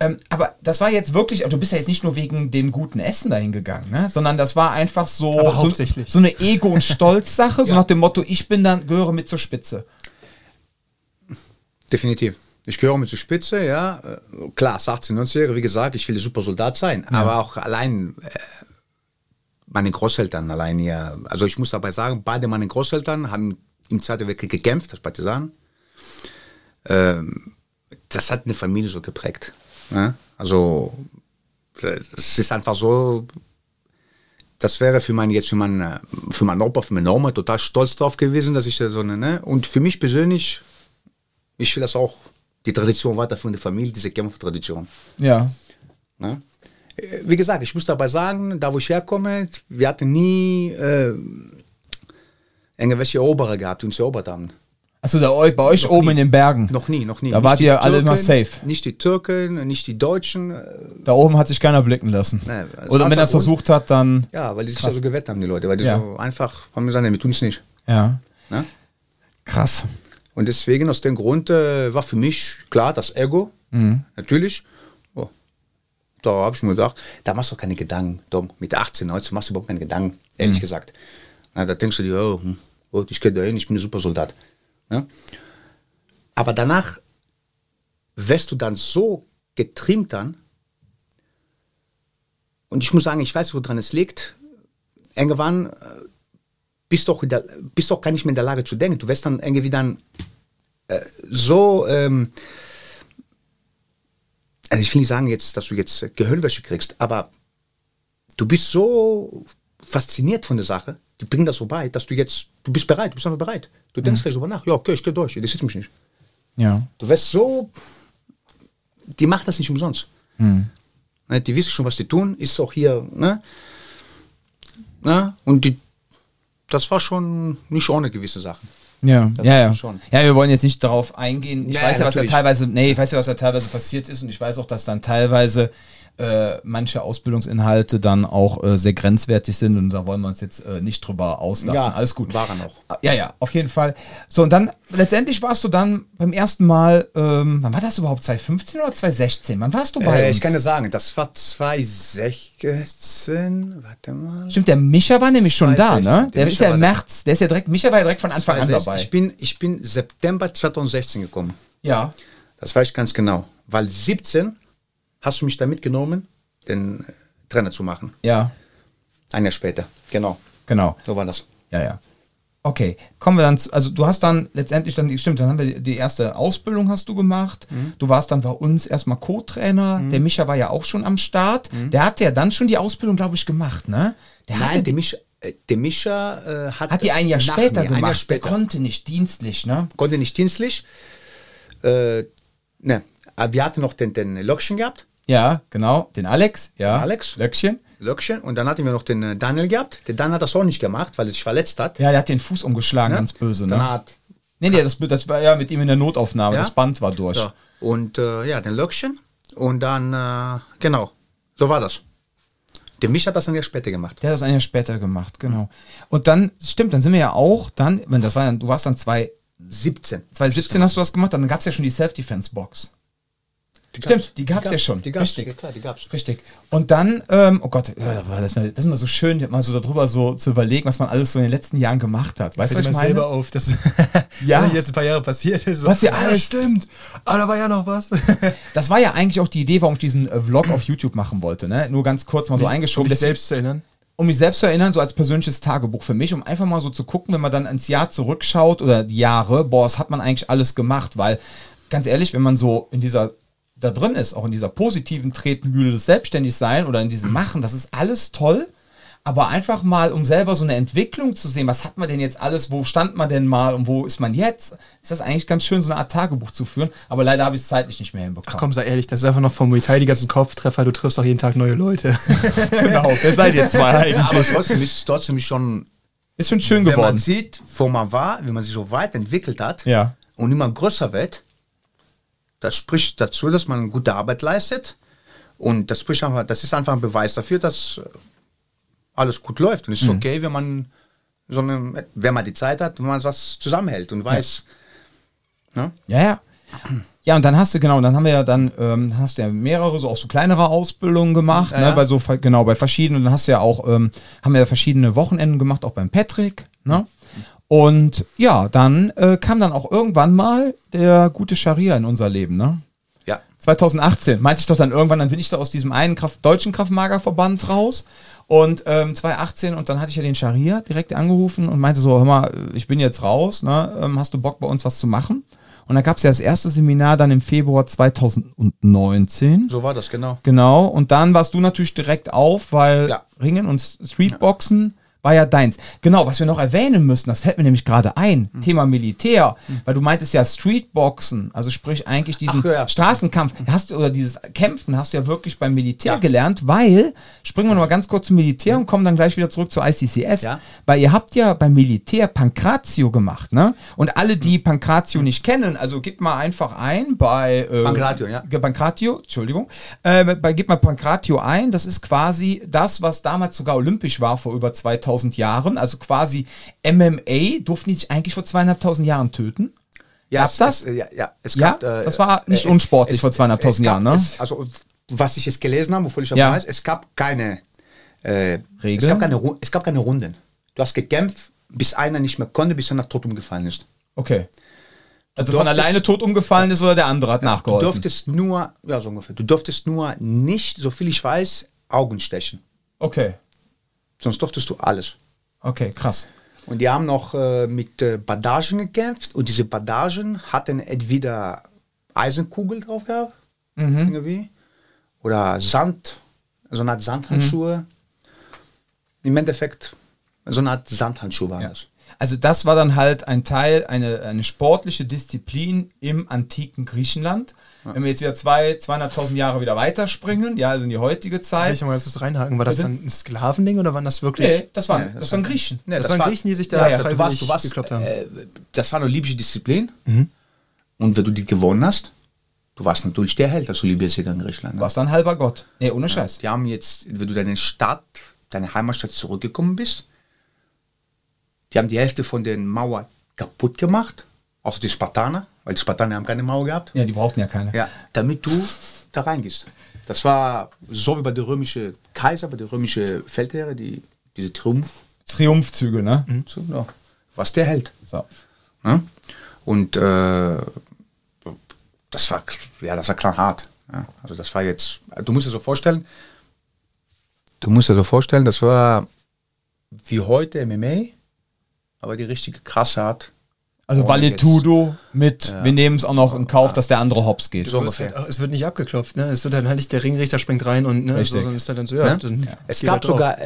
[SPEAKER 1] Ähm, aber das war jetzt wirklich, du bist ja jetzt nicht nur wegen dem guten Essen dahin gegangen, ne? sondern das war einfach so, so, so eine Ego- und Stolzsache, so nach dem Motto, ich bin dann, gehöre mit zur Spitze.
[SPEAKER 3] Definitiv. Ich gehöre mit zur Spitze, ja. Klar, als 18, 19-Jährige, wie gesagt, ich will Supersoldat sein. Aber auch allein äh, meine Großeltern allein hier. Also ich muss dabei sagen, beide meine Großeltern haben im Zweiten Weltkrieg gekämpft als Partisanen. Ähm, das hat eine Familie so geprägt. Ne? Also es ist einfach so, das wäre für meinen jetzt für meinen äh, für meinen Opa, für meine Oma total stolz drauf gewesen, dass ich so eine, ne? Und für mich persönlich, ich will das auch die Tradition weiterführen, die Familie, diese Kämpfertradition.
[SPEAKER 1] Ja.
[SPEAKER 3] Ne? Äh, Wie gesagt, ich muss dabei sagen, da wo ich herkomme, wir hatten nie äh, irgendwelche Eroberer gehabt, die uns erobert haben.
[SPEAKER 1] Achso, da eu- bei euch
[SPEAKER 3] Noch
[SPEAKER 1] oben
[SPEAKER 3] nie.
[SPEAKER 1] in den Bergen.
[SPEAKER 3] Noch nie, noch nie.
[SPEAKER 1] Da
[SPEAKER 3] Nicht
[SPEAKER 1] wart ihr alle immer
[SPEAKER 3] Türken,
[SPEAKER 1] safe.
[SPEAKER 3] Nicht die Türken, nicht die Deutschen. äh,
[SPEAKER 1] Da oben hat sich keiner blicken lassen.
[SPEAKER 3] Nee,
[SPEAKER 1] Oder wenn er es versucht hat, dann.
[SPEAKER 3] Ja, weil die sich
[SPEAKER 1] Krass.
[SPEAKER 3] so gewettet haben, die Leute. Weil die
[SPEAKER 1] Ja.
[SPEAKER 3] so einfach haben gesagt, nee, wir tun es nicht.
[SPEAKER 1] Ja.
[SPEAKER 3] Ne?
[SPEAKER 1] Krass.
[SPEAKER 3] Und deswegen, aus dem Grund, äh, war für mich klar das Ego,
[SPEAKER 1] Mhm.
[SPEAKER 3] natürlich. Oh, da habe ich mir gedacht, da machst du keine Gedanken, Dom. Mit 18, 19 machst du überhaupt keine Gedanken, ehrlich
[SPEAKER 1] Mhm.
[SPEAKER 3] gesagt. Na, da denkst du dir, oh, hm, oh, ich gehe dahin, ich bin ein Supersoldat. Ja? Aber danach wirst du dann so getrimmt dann. Und ich muss sagen, ich weiß, woran es liegt. Irgendwann äh, bist doch, der, bist doch gar nicht mehr in der Lage zu denken. Du wirst dann irgendwie dann äh, so, ähm, also ich will nicht sagen jetzt, dass du jetzt Gehirnwäsche kriegst, aber du bist so fasziniert von der Sache, bringen das so weit, dass du jetzt, du bist bereit, du bist einfach bereit. Du denkst gleich drüber nach, ja, okay, ich gehe durch, das sieht mich nicht.
[SPEAKER 1] Ja.
[SPEAKER 3] Du wirst so, die macht das nicht umsonst.
[SPEAKER 1] Mhm.
[SPEAKER 3] Ne, Die wissen schon, was die tun, ist auch hier, ne? ne? Und die, das war schon nicht ohne gewisse Sachen.
[SPEAKER 1] Ja,
[SPEAKER 3] Das
[SPEAKER 1] ja, ja.
[SPEAKER 3] schon.
[SPEAKER 1] Ja, wir wollen jetzt nicht darauf eingehen. Ich
[SPEAKER 3] Ja,
[SPEAKER 1] weiß ja, was da
[SPEAKER 3] natürlich.
[SPEAKER 1] teilweise, nee, ich weiß ja, was da teilweise passiert ist und ich weiß auch, dass dann teilweise äh, manche Ausbildungsinhalte dann auch äh, sehr grenzwertig sind und da wollen wir uns jetzt äh, nicht drüber auslassen.
[SPEAKER 3] Ja,
[SPEAKER 1] Alles gut.
[SPEAKER 3] waren auch.
[SPEAKER 1] Ja, ja, auf jeden Fall. So, und dann letztendlich warst du dann beim ersten Mal, ähm, wann war das überhaupt? 2015 oder 2016? Wann warst du bei
[SPEAKER 3] Äh,
[SPEAKER 1] uns?
[SPEAKER 3] ich kann dir sagen, das war 2016, warte mal.
[SPEAKER 1] Stimmt, der Micha war nämlich schon da,
[SPEAKER 3] 2016.
[SPEAKER 1] ne? Der,
[SPEAKER 3] Der
[SPEAKER 1] ist
[SPEAKER 3] Micha
[SPEAKER 1] ja im. März, der ist ja direkt, Micha war ja direkt von Anfang an
[SPEAKER 3] 2016.
[SPEAKER 1] dabei.
[SPEAKER 3] Ich bin, ich bin September 2016 gekommen.
[SPEAKER 1] ja.
[SPEAKER 3] Das weiß ich ganz genau. Weil 17 hast du mich da mitgenommen, den äh, Trainer zu machen.
[SPEAKER 1] Ja,
[SPEAKER 3] Ein Jahr später. Genau.
[SPEAKER 1] genau.
[SPEAKER 3] So war das.
[SPEAKER 1] Ja, ja. Okay, kommen wir dann zu, also du hast dann letztendlich dann, stimmt, dann haben wir die- erste Ausbildung hast du gemacht. Du warst dann bei uns erstmal Co-Trainer. Der Micha war ja auch schon am Start. Der hatte ja dann schon die Ausbildung, glaube ich, gemacht, ne? Der hatte
[SPEAKER 3] Nein,
[SPEAKER 1] die,
[SPEAKER 3] der Mischa, äh, der Mischa äh, hat,
[SPEAKER 1] hat die ein Jahr später
[SPEAKER 3] mir, ein Jahr
[SPEAKER 1] gemacht.
[SPEAKER 3] später.
[SPEAKER 1] Der konnte nicht dienstlich, ne?
[SPEAKER 3] konnte nicht dienstlich. Äh, ne, aber wir hatten noch den, den Löckchen gehabt.
[SPEAKER 1] Ja, genau. Den Alex, ja.
[SPEAKER 3] Alex.
[SPEAKER 1] Löckchen.
[SPEAKER 3] Löckchen. Und dann hatten wir noch den äh, Daniel gehabt. Der Daniel hat das auch nicht gemacht, weil er sich verletzt hat.
[SPEAKER 1] Ja, der hat den Fuß umgeschlagen,
[SPEAKER 3] Ne?
[SPEAKER 1] ganz böse,
[SPEAKER 3] Dann
[SPEAKER 1] ne?
[SPEAKER 3] hat,
[SPEAKER 1] Nee, nee, das, das war ja mit ihm in der Notaufnahme.
[SPEAKER 3] Ja?
[SPEAKER 1] Das Band war durch.
[SPEAKER 3] ja. Und äh, ja, den Löckchen. Und dann, äh, genau, so war das. Der Mich hat das ein Jahr später gemacht.
[SPEAKER 1] Der hat das ein Jahr später gemacht, genau. Und dann, stimmt, dann sind wir ja auch, dann, wenn das war du warst dann zwei,
[SPEAKER 3] 17.
[SPEAKER 1] 2017 hast du das gemacht, dann gab es ja schon die Self-Defense-Box. Stimmt, die gab's ja schon.
[SPEAKER 3] Die gab's,
[SPEAKER 1] Richtig.
[SPEAKER 3] ja, klar, die gab's.
[SPEAKER 1] Richtig. Und dann, ähm, oh Gott, ja, das ist mal- das ist mal so schön, mal so darüber so zu überlegen, was man alles so in den letzten Jahren gemacht hat. Weißt du, was ich
[SPEAKER 2] mir
[SPEAKER 1] meine?
[SPEAKER 2] selber auf, dass
[SPEAKER 1] Ja.
[SPEAKER 2] ja. jetzt ein paar Jahre passiert ist. So,
[SPEAKER 1] Was ja
[SPEAKER 2] ja,
[SPEAKER 1] alles-
[SPEAKER 2] stimmt. Aber da war ja noch was.
[SPEAKER 1] Das war ja eigentlich auch die Idee, warum ich diesen äh, Vlog auf YouTube machen wollte. Ne? Nur ganz kurz mal so eingeschoben.
[SPEAKER 2] um dich
[SPEAKER 1] Deswegen-
[SPEAKER 2] selbst zu erinnern.
[SPEAKER 1] um mich selbst zu erinnern, so als persönliches Tagebuch für mich, um einfach mal so zu gucken, wenn man dann ins Jahr zurückschaut oder die Jahre, boah, was hat man eigentlich alles gemacht? Weil, ganz ehrlich, wenn man so in dieser, da drin ist, auch in dieser positiven Tretmühle des Selbstständigsein oder in diesem Machen, das ist alles toll. Aber einfach mal, um selber so eine Entwicklung zu sehen, was hat man denn jetzt alles, wo stand man denn mal und wo ist man jetzt, ist das eigentlich ganz schön, so eine Art Tagebuch zu führen. Aber leider habe ich es zeitlich nicht mehr hinbekommen.
[SPEAKER 2] Ach komm, sei ehrlich, das ist einfach noch vom Muay Thai die ganzen Kopftreffer. Du triffst doch jeden Tag neue Leute.
[SPEAKER 1] genau, wer seid ihr zwei eigentlich?
[SPEAKER 3] Ja, aber trotzdem ist es trotzdem schon,
[SPEAKER 1] ist schon schön
[SPEAKER 3] wenn
[SPEAKER 1] geworden.
[SPEAKER 3] man sieht, wo man war, wie man sich so weit entwickelt hat
[SPEAKER 1] Ja.
[SPEAKER 3] und immer größer wird, das spricht dazu, dass man gute Arbeit leistet. Und das spricht einfach, das ist einfach ein Beweis dafür, dass äh, alles gut läuft. Und es ist
[SPEAKER 1] Mhm.
[SPEAKER 3] okay, wenn man so eine, wenn man die Zeit hat, wenn man das zusammenhält und weiß. Ne?
[SPEAKER 1] Ja, ja. Ja, und dann hast du, genau, dann haben wir ja dann, ähm, hast du ja mehrere, so auch so kleinere Ausbildungen gemacht,
[SPEAKER 3] Ja,
[SPEAKER 1] ne,
[SPEAKER 3] ja.
[SPEAKER 1] bei so, genau, bei verschiedenen, und dann hast du ja auch, ähm, haben wir ja verschiedene Wochenenden gemacht, auch beim Patrick, ne? Und ja, dann äh, kam dann auch irgendwann mal der gute Scharia in unser Leben, ne?
[SPEAKER 3] Ja.
[SPEAKER 1] 2018 meinte ich doch dann irgendwann, dann bin ich da aus diesem einen Kraft, deutschen Kraftmagerverband raus. Und ähm, 2018 und dann hatte ich ja den Scharia direkt angerufen und meinte so, hör mal, ich bin jetzt raus, ne? ähm, hast du Bock bei uns was zu machen? Und dann gab es ja das erste Seminar dann im Februar 2019.
[SPEAKER 3] So war das, genau.
[SPEAKER 1] Genau, und dann warst du natürlich direkt auf, weil
[SPEAKER 3] Ja.
[SPEAKER 1] Ringen und Streetboxen war ja deins. Genau, was wir noch erwähnen müssen, das fällt mir nämlich gerade ein,
[SPEAKER 3] Hm.
[SPEAKER 1] Thema Militär, weil du meintest ja Streetboxen, also sprich eigentlich diesen
[SPEAKER 3] Ach, ja.
[SPEAKER 1] Straßenkampf, hast du, oder dieses Kämpfen hast du ja wirklich beim Militär
[SPEAKER 3] Ja.
[SPEAKER 1] gelernt, weil, springen wir noch mal ganz kurz zum Militär und kommen dann gleich wieder zurück zur ICCS,
[SPEAKER 3] Ja.
[SPEAKER 1] weil ihr habt ja beim Militär Pankratio gemacht, ne? Und alle, die Pankratio nicht kennen, also gib mal einfach ein bei äh,
[SPEAKER 3] Pankratio, ja.
[SPEAKER 1] Pankratio, Entschuldigung. Äh, bei, gib mal Pankratio ein. Das ist quasi das, was damals sogar olympisch war vor über 2000 Jahren. Also quasi MMA durften die sich eigentlich vor zweieinhalbtausend Jahren töten. Gab's
[SPEAKER 3] es-
[SPEAKER 1] das?
[SPEAKER 3] Es, ja, ja, es
[SPEAKER 1] Ja,
[SPEAKER 3] gab, äh,
[SPEAKER 1] das war nicht
[SPEAKER 3] äh,
[SPEAKER 1] unsportlich
[SPEAKER 3] es-
[SPEAKER 1] vor zweieinhalbtausend
[SPEAKER 3] gab-
[SPEAKER 1] Jahren, ne?
[SPEAKER 3] Es, also, was ich jetzt gelesen habe, wovon ich auch
[SPEAKER 1] Ja.
[SPEAKER 3] weiß, es gab keine äh,
[SPEAKER 1] Regeln?
[SPEAKER 3] Es gab keine, es gab keine Runden. Du hast gekämpft, bis einer nicht mehr konnte, bis er tot umgefallen ist.
[SPEAKER 1] Okay. Also von
[SPEAKER 3] durftest-
[SPEAKER 1] alleine tot umgefallen ist oder der andere hat
[SPEAKER 3] Du
[SPEAKER 1] nachgeholfen.
[SPEAKER 3] durftest nur, ja, so ungefähr, du durftest nur nicht, so viel ich weiß, Augen stechen.
[SPEAKER 1] Okay.
[SPEAKER 3] Sonst durftest du alles.
[SPEAKER 1] Okay, krass.
[SPEAKER 3] Und die haben noch äh, mit äh, Bandagen gekämpft und diese Bandagen hatten entweder Eisenkugel drauf gehabt, irgendwie, oder Sand, so eine Art Sandhandschuhe. Im Endeffekt, so eine Art Sandhandschuhe waren
[SPEAKER 1] Ja.
[SPEAKER 3] das.
[SPEAKER 1] Also das war dann halt ein Teil, eine, eine sportliche Disziplin im antiken Griechenland. Wenn wir jetzt wieder zwei, 200.000 Jahre wieder weiterspringen, ja, also in die heutige
[SPEAKER 2] Kann
[SPEAKER 1] Zeit.
[SPEAKER 2] ich mal das reinhaken? War das
[SPEAKER 1] Bitte?
[SPEAKER 2] dann ein Sklavending oder waren das wirklich.
[SPEAKER 1] Nee, das waren,
[SPEAKER 3] Nee, das
[SPEAKER 1] das waren Griechen.
[SPEAKER 3] Nee,
[SPEAKER 2] das, waren Griechen, die sich da
[SPEAKER 1] Ja, ja,
[SPEAKER 3] du
[SPEAKER 2] freiwillig
[SPEAKER 3] warst, du warst,
[SPEAKER 2] gekloppt haben.
[SPEAKER 3] äh, das war eine olympische Disziplin. Und wenn du die gewonnen hast, du warst natürlich der Held als Olympiasieger in Griechenland.
[SPEAKER 1] Du
[SPEAKER 3] Ne?
[SPEAKER 1] warst dann halber Gott. Nee, ohne Scheiß.
[SPEAKER 3] Die haben jetzt, wenn du deine Stadt, deine Heimatstadt zurückgekommen bist, die haben die Hälfte von den Mauer kaputt gemacht, außer die Spartaner, weil die Spartaner haben keine Mauer gehabt.
[SPEAKER 1] Ja, die brauchten ja keine.
[SPEAKER 3] Ja, damit du da reingehst. Das war so wie bei der römischen Kaiser, bei der römischen Feldherren, die diese Triumph,
[SPEAKER 1] Triumphzüge, ne?
[SPEAKER 3] so, ja, was der Held.
[SPEAKER 1] So.
[SPEAKER 3] Ne? Und äh, das war ja, das war klar hart. Ja? Also das war jetzt, du musst dir so vorstellen, du musst dir so vorstellen, das war wie heute MMA, aber die richtige krasse Art.
[SPEAKER 1] Also
[SPEAKER 3] Oh,
[SPEAKER 1] Valetudo mit, wir nehmen es auch noch in Kauf, dass der andere hops geht.
[SPEAKER 3] So
[SPEAKER 2] es, wird, es wird nicht abgeklopft, ne? Es wird dann halt nicht, der Ringrichter springt rein und ne, so, sondern es ist dann so, ja,
[SPEAKER 3] Ne?
[SPEAKER 2] dann
[SPEAKER 3] Es gab
[SPEAKER 2] drauf.
[SPEAKER 3] sogar,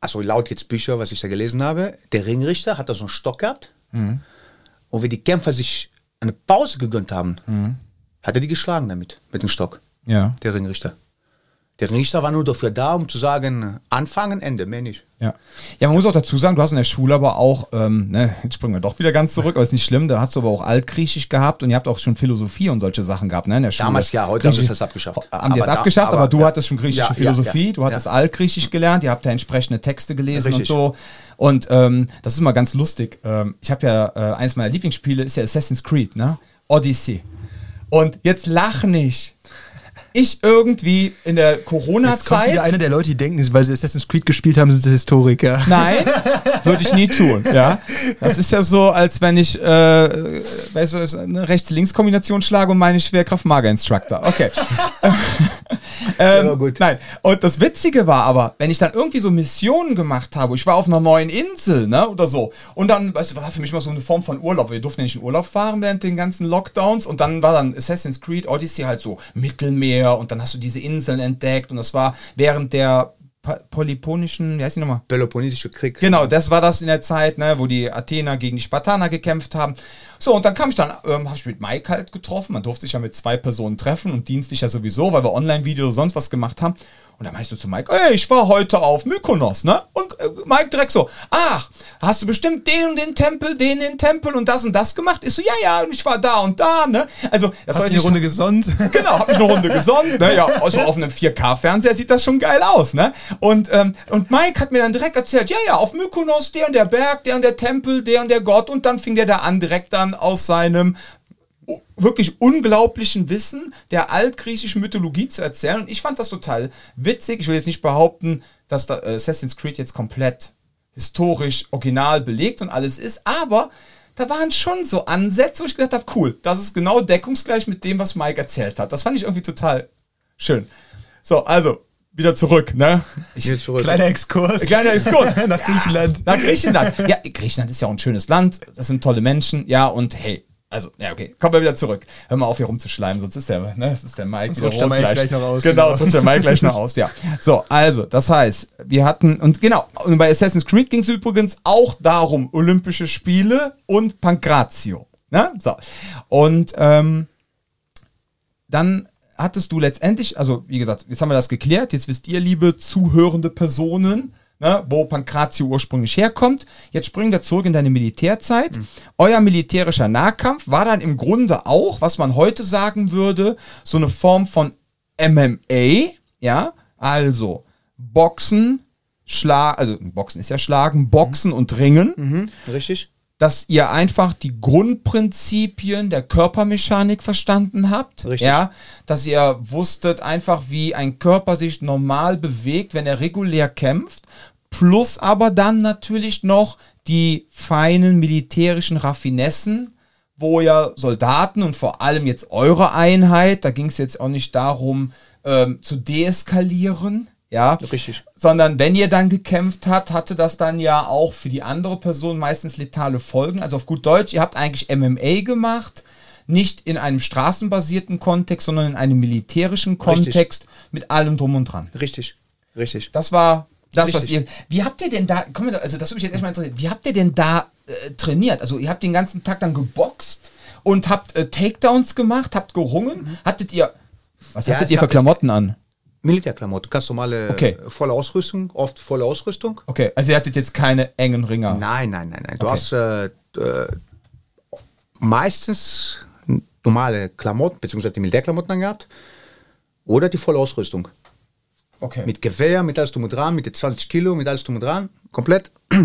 [SPEAKER 3] also laut jetzt Bücher, was ich da gelesen habe, der Ringrichter hat da so einen Stock gehabt.
[SPEAKER 1] Mhm.
[SPEAKER 3] Und wenn die Kämpfer sich eine Pause gegönnt haben,
[SPEAKER 1] Mhm.
[SPEAKER 3] hat er die geschlagen damit, mit dem Stock,
[SPEAKER 1] Ja.
[SPEAKER 3] der Ringrichter. Der Ringrichter war nur dafür da, um zu sagen, anfangen, Ende, mehr nicht.
[SPEAKER 1] Ja. ja, man muss auch dazu sagen, du hast in der Schule aber auch, ähm, ne, jetzt springen wir doch wieder ganz zurück, aber ist nicht schlimm, da hast du aber auch Altgriechisch gehabt und ihr habt auch schon Philosophie und solche Sachen gehabt, ne, in der Schule.
[SPEAKER 3] Damals ja, heute haben sie
[SPEAKER 1] Griechisch-
[SPEAKER 3] das abgeschafft.
[SPEAKER 1] Haben die
[SPEAKER 3] Aber
[SPEAKER 1] das
[SPEAKER 3] da-
[SPEAKER 1] abgeschafft, aber,
[SPEAKER 3] aber-
[SPEAKER 1] du
[SPEAKER 3] ja.
[SPEAKER 1] hattest schon griechische
[SPEAKER 3] Ja,
[SPEAKER 1] Philosophie,
[SPEAKER 3] ja.
[SPEAKER 1] du hattest. Altgriechisch gelernt, ihr habt da entsprechende Texte gelesen und so. Und ähm, das ist immer ganz lustig. Ähm, ich habe ja, äh, eines meiner Lieblingsspiele ist ja Assassin's Creed, ne? Odyssey. Und jetzt lach nicht. Ich irgendwie in der Corona-Zeit.
[SPEAKER 2] wieder einer der Leute, die denken, weil sie Assassin's Creed gespielt haben, sind sie Historiker.
[SPEAKER 1] Nein, würde ich nie tun. Ja, das ist ja so, als wenn ich äh, weißt du, eine Rechts-Links-Kombination schlage und meine ich wäre Kraft-Mager-Instructor. Okay. ähm,
[SPEAKER 3] Ja, gut.
[SPEAKER 1] Nein. Und das Witzige war aber, wenn ich dann irgendwie so Missionen gemacht habe, ich war auf einer neuen Insel, ne, oder so, und dann, weißt du, war für mich mal so eine Form von Urlaub. Wir durften ja nicht in Urlaub fahren während den ganzen Lockdowns und dann war dann Assassin's Creed Odyssey halt so Mittelmeer und dann hast du diese Inseln entdeckt und das war während der Polyponischen, wie heißt die nochmal?
[SPEAKER 3] Peloponnesische Krieg.
[SPEAKER 1] Genau, das war das in der Zeit, ne, wo die Athener gegen die Spartaner gekämpft haben. So, und dann kam ich dann, ähm, habe ich mit Mike halt getroffen. Man durfte sich ja mit zwei Personen treffen und dienstlich ja sowieso, weil wir Online-Videos sonst was gemacht haben. Und dann meinst du zu Mike, ey, ich war heute auf Mykonos, ne? Und äh, Mike direkt so, ach, hast du bestimmt den und den Tempel, den den Tempel und das und das gemacht? Ich so, ja, ja, und ich war da und da, ne? Also, das
[SPEAKER 2] Hast du die
[SPEAKER 1] nicht-
[SPEAKER 2] Runde gesonnt?
[SPEAKER 1] Genau, hab ich eine Runde gesonnt. Ne? Ja, also auf einem 4K-Fernseher sieht das schon geil aus. Ne? Und, ähm, und Mike hat mir dann direkt erzählt, ja, ja, auf Mykonos, der und der Berg, der und der Tempel, der und der Gott. Und dann fing der da an, direkt dann aus seinem wirklich unglaublichen Wissen der altgriechischen Mythologie zu erzählen. Und ich fand das total witzig. Ich will jetzt nicht behaupten, dass da, äh, Assassin's Creed jetzt komplett historisch original belegt und alles ist, aber da waren schon so Ansätze, wo ich gedacht habe, cool, das ist genau deckungsgleich mit dem, was Mike erzählt hat. Das fand ich irgendwie total schön. So, also, wieder zurück, ne? Ich,
[SPEAKER 3] zurück.
[SPEAKER 2] Kleiner Exkurs.
[SPEAKER 1] Kleiner Exkurs.
[SPEAKER 2] Nach Griechenland.
[SPEAKER 1] nach Griechenland. Ja, Griechenland ist ja auch ein schönes Land. Das sind tolle Menschen. Ja, und hey, also, ja, okay, kommen wir wieder zurück. Hör mal auf, hier rumzuschleimen, sonst ist der, ne, das ist der Mike.
[SPEAKER 2] Sonst
[SPEAKER 1] wieder
[SPEAKER 2] rutscht der Mike gleich noch aus,
[SPEAKER 1] Genau,
[SPEAKER 2] genau.
[SPEAKER 1] sonst der Mike gleich noch aus, ja. So, also, das heißt, wir hatten, und genau, und bei Assassin's Creed ging es übrigens auch darum, Olympische Spiele und Pankratio. Ne? So. Und, ähm, dann hattest du letztendlich, also wie gesagt, jetzt haben wir das geklärt, jetzt wisst ihr, liebe zuhörende Personen, ne, wo Pankratio ursprünglich herkommt. Jetzt springen wir zurück in deine Militärzeit. Euer militärischer Nahkampf war dann im Grunde auch, was man heute sagen würde, so eine Form von MMA, ja, also Boxen, Schlag, also Boxen ist ja Schlagen, Boxen und Ringen
[SPEAKER 3] Mhm, richtig?
[SPEAKER 1] Dass ihr einfach die Grundprinzipien der Körpermechanik verstanden habt.
[SPEAKER 3] Richtig.
[SPEAKER 1] Ja, dass ihr wusstet einfach, wie ein Körper sich normal bewegt, wenn er regulär kämpft. Plus aber dann natürlich noch die feinen militärischen Raffinessen, wo ja Soldaten und vor allem jetzt eure Einheit, da ging es jetzt auch nicht darum, ähm, zu deeskalieren. Ja,
[SPEAKER 3] Richtig.
[SPEAKER 1] sondern wenn ihr dann gekämpft habt, hatte das dann ja auch für die andere Person meistens letale Folgen. Also auf gut Deutsch, ihr habt eigentlich MMA gemacht, nicht in einem straßenbasierten Kontext, sondern in einem militärischen Kontext mit allem drum und dran.
[SPEAKER 3] Richtig. Richtig.
[SPEAKER 1] Das war das, was
[SPEAKER 3] Richtig.
[SPEAKER 1] ihr. Wie habt ihr denn da, komm, also das würde mich jetzt erstmal interessieren, wie habt ihr denn da äh, trainiert? Also ihr habt den ganzen Tag dann geboxt und habt äh, Takedowns gemacht, habt gerungen. Hattet ihr, was
[SPEAKER 3] Ja,
[SPEAKER 1] hattet ihr für Klamotten an?
[SPEAKER 3] Militärklamotte, ganz normale
[SPEAKER 1] Okay.
[SPEAKER 3] äh, volle Ausrüstung, oft volle Ausrüstung.
[SPEAKER 1] Okay, also ihr hattet jetzt keine engen Ringer.
[SPEAKER 3] Nein, nein, nein, nein. Du
[SPEAKER 1] Okay.
[SPEAKER 3] hast äh, äh, meistens normale Klamotten, beziehungsweise die Militärklamotten angehabt. Oder die volle Ausrüstung.
[SPEAKER 1] Okay.
[SPEAKER 3] Mit Gewehr, mit alles drum und dran, mit den 20 Kilo, mit alles drum und dran, komplett.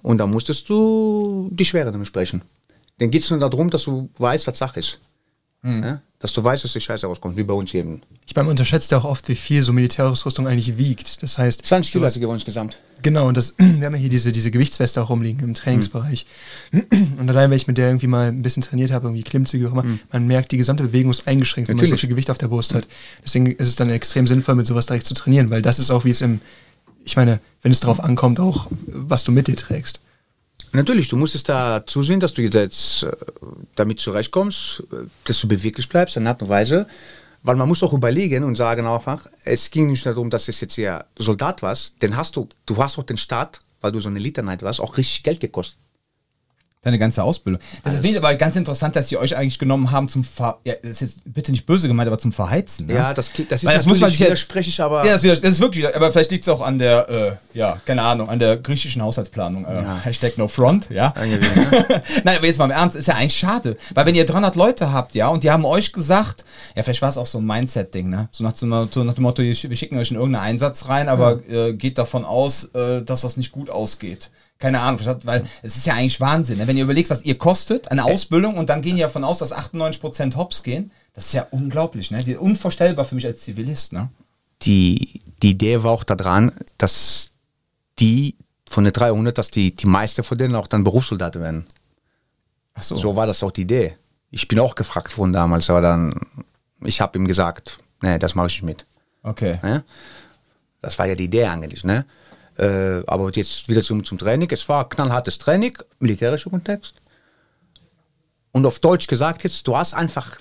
[SPEAKER 3] Und da musstest du die Schwere damit sprechen. Dann geht es nur darum, dass du weißt, was Sache ist. Ja? Dass du weißt, dass die Scheiße rauskommt, wie bei uns eben.
[SPEAKER 2] Ich meine, man unterschätzt ja auch oft, wie viel so Militärausrüstung eigentlich wiegt. Das heißt,
[SPEAKER 3] 20 Kilo hat sie gewonnen insgesamt.
[SPEAKER 2] Genau, und das, wir haben ja hier diese, diese Gewichtsweste auch rumliegen im Trainingsbereich. Und allein, wenn ich mit der irgendwie mal ein bisschen trainiert habe, irgendwie Klimmzüge, auch immer, man merkt, die gesamte Bewegung ist eingeschränkt, wenn man so
[SPEAKER 3] Natürlich.
[SPEAKER 2] viel Gewicht auf der Brust hat. Deswegen ist es dann extrem sinnvoll, mit sowas direkt zu trainieren, weil das ist auch, wie es im, ich meine, wenn es darauf ankommt, auch, was du mit dir trägst.
[SPEAKER 3] Natürlich, du musstest da zusehen, dass du jetzt äh, damit zurechtkommst, äh, dass du beweglich bleibst, in Art und Weise. Weil man muss auch überlegen und sagen einfach, es ging nicht darum, dass es jetzt ja Soldat warst, denn hast du, du hast auch den Staat, weil du so eine Elite-Night warst, auch richtig Geld gekostet.
[SPEAKER 1] Deine ganze Ausbildung. Das finde ich aber ganz interessant, dass sie euch eigentlich genommen haben zum Ver ja, das ist jetzt bitte nicht böse gemeint, aber zum Verheizen. Ne?
[SPEAKER 3] Ja, das, klingt- das ist
[SPEAKER 1] Weil das muss man ja-
[SPEAKER 3] widersprechig, aber
[SPEAKER 1] Ja, das, ist, das ist wirklich, aber vielleicht liegt es auch an der, äh, ja, keine Ahnung, an der griechischen Haushaltsplanung. Äh,
[SPEAKER 3] Ja.
[SPEAKER 1] Hashtag no front, ja.
[SPEAKER 3] Angewiesen,
[SPEAKER 1] Nein, aber jetzt mal im Ernst, ist ja eigentlich schade. Weil wenn ihr 300 Leute habt, ja, und die haben euch gesagt, ja, vielleicht war es auch so ein Mindset-Ding, ne? So nach, dem Motto- nach dem Motto, wir schicken euch in irgendeinen Einsatz rein, aber äh, geht davon aus, äh, dass das nicht gut ausgeht. Keine Ahnung, weil es ist ja eigentlich Wahnsinn. Ne? Wenn ihr überlegt, was ihr kostet, eine Ausbildung, und dann gehen ja davon aus, dass 98% Hops gehen, das ist ja unglaublich, ne? Die, unvorstellbar für mich als Zivilist, ne?
[SPEAKER 3] die, die Idee war auch daran, dass die von den 300, dass die, die meisten von denen auch dann Berufssoldaten werden.
[SPEAKER 1] Ach so.
[SPEAKER 3] So war das auch die Idee. Ich bin auch gefragt worden damals, aber dann, ich habe ihm gesagt, nee, das mache ich nicht mit.
[SPEAKER 1] Okay.
[SPEAKER 3] Ne? Das war ja die Idee eigentlich. Ne? Äh, aber jetzt wieder zum, zum Training. Es war knallhartes Training, militärischer Kontext. Und auf Deutsch gesagt jetzt, du hast einfach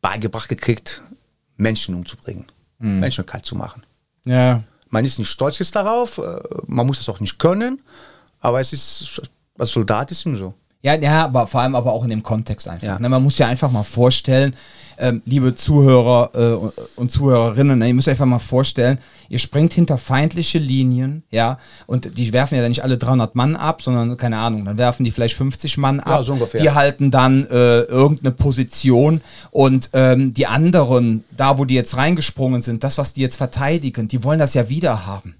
[SPEAKER 3] beigebracht gekriegt, Menschen umzubringen, Menschen kalt zu machen.
[SPEAKER 1] Ja.
[SPEAKER 3] Man ist nicht stolz jetzt darauf, äh, man muss es auch nicht können, aber es ist, als Soldat ist ihm so.
[SPEAKER 1] Ja, ja, aber vor allem aber auch in dem Kontext einfach.
[SPEAKER 3] Ja.
[SPEAKER 1] Ne, man muss ja einfach mal vorstellen, ähm, liebe Zuhörer äh, und- Zuhörerinnen, ne, ihr müsst euch einfach mal vorstellen, ihr springt hinter feindliche Linien, ja, und die werfen ja dann nicht alle 300 Mann ab, sondern, keine Ahnung, dann werfen die vielleicht 50 Mann ab.
[SPEAKER 3] so ungefähr.
[SPEAKER 1] Die halten dann äh, irgendeine Position und ähm, die anderen, da wo die jetzt reingesprungen sind, das, was die jetzt verteidigen, die wollen das ja wieder haben.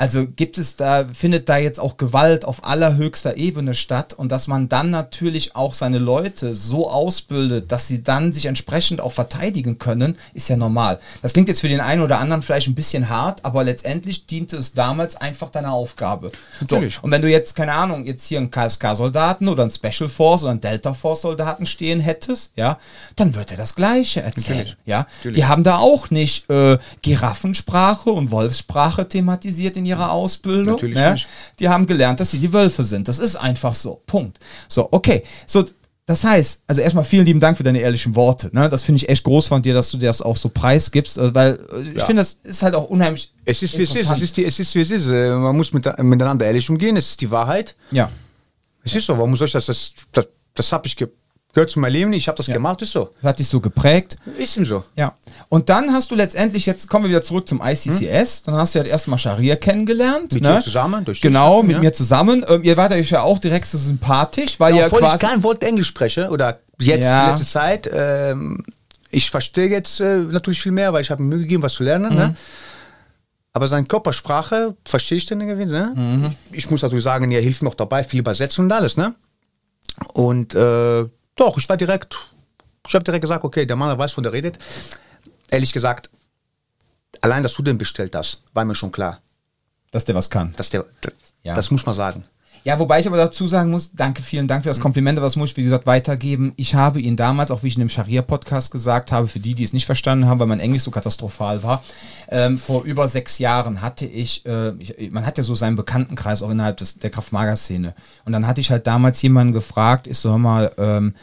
[SPEAKER 1] Also gibt es da, findet da jetzt auch Gewalt auf allerhöchster Ebene statt und dass man dann natürlich auch seine Leute so ausbildet, dass sie dann sich entsprechend auch verteidigen können, ist ja normal. Das klingt jetzt für den einen oder anderen vielleicht ein bisschen hart, aber letztendlich diente es damals einfach deiner Aufgabe.
[SPEAKER 3] Natürlich.
[SPEAKER 1] So, und wenn du jetzt, keine Ahnung, jetzt hier einen KSK-Soldaten oder einen Special Force oder einen Delta Force-Soldaten stehen hättest, ja, dann wird er das Gleiche erzählen.
[SPEAKER 3] Natürlich.
[SPEAKER 1] Ja,
[SPEAKER 3] Natürlich.
[SPEAKER 1] die haben da auch nicht äh, Giraffensprache und Wolfssprache thematisiert in ihrer Ausbildung.
[SPEAKER 3] Natürlich
[SPEAKER 1] ne?
[SPEAKER 3] nicht.
[SPEAKER 1] Die haben gelernt, dass sie die Wölfe sind. Das ist einfach so. Punkt. So, okay. So, das heißt, also erstmal vielen lieben Dank für deine ehrlichen Worte. Ne? Das finde ich echt groß von dir, dass du dir das auch so preisgibst, äh, weil äh, ich
[SPEAKER 3] Ja.
[SPEAKER 1] finde, das ist halt auch unheimlich.
[SPEAKER 3] Es ist, wie es ist. Es ist, die, es ist, wie es ist. Äh, Man muss mit, miteinander ehrlich umgehen. Es ist die Wahrheit.
[SPEAKER 1] Ja.
[SPEAKER 3] Es ist so. Warum soll ich das? Das, das, das habe ich ge gehört zu meinem Leben. Ich habe das gemacht. Ist so.
[SPEAKER 1] Das hat dich so geprägt.
[SPEAKER 3] Ist ihm so.
[SPEAKER 1] Ja. Und dann hast du letztendlich, jetzt kommen wir wieder zurück zum ICCS, dann hast du ja erstmal Scharia kennengelernt.
[SPEAKER 3] Mit
[SPEAKER 1] ne?
[SPEAKER 3] dir zusammen, durch
[SPEAKER 1] Genau, mit
[SPEAKER 3] ja.
[SPEAKER 1] mir zusammen. Ähm, ihr wart euch ja auch direkt so sympathisch, weil
[SPEAKER 3] Ja,
[SPEAKER 1] ihr
[SPEAKER 3] obwohl ich
[SPEAKER 1] quasi.
[SPEAKER 3] kein Wort Englisch spreche oder jetzt
[SPEAKER 1] Ja.
[SPEAKER 3] letzte Zeit. Ähm, ich verstehe jetzt äh, natürlich viel mehr, weil ich habe mir Mühe gegeben, was zu lernen. Ne? Aber seine Körpersprache verstehe ich dann irgendwie. Ne? Ich muss natürlich sagen, er hilft mir auch dabei, viel übersetzen und alles. Ne? Und äh, doch, ich war direkt, ich habe direkt gesagt, okay, der Mann weiß, von der redet. Ehrlich gesagt, allein, dass du den bestellt hast, war mir schon klar.
[SPEAKER 1] dass der was kann.
[SPEAKER 3] Dass der,
[SPEAKER 1] Ja.
[SPEAKER 3] Das muss man sagen.
[SPEAKER 1] Ja, wobei ich aber dazu sagen muss, danke, vielen Dank für das Kompliment, aber das muss ich, wie gesagt, weitergeben. Ich habe ihn damals, auch wie ich in dem Scharia-Podcast gesagt habe, für die, die es nicht verstanden haben, weil mein Englisch so katastrophal war, ähm, vor über sechs Jahren hatte ich, äh, ich, man hat ja so seinen Bekanntenkreis auch innerhalb des, der Kraft-Mager-Szene. Und dann hatte ich halt damals jemanden gefragt, ich so, hör mal, ähm,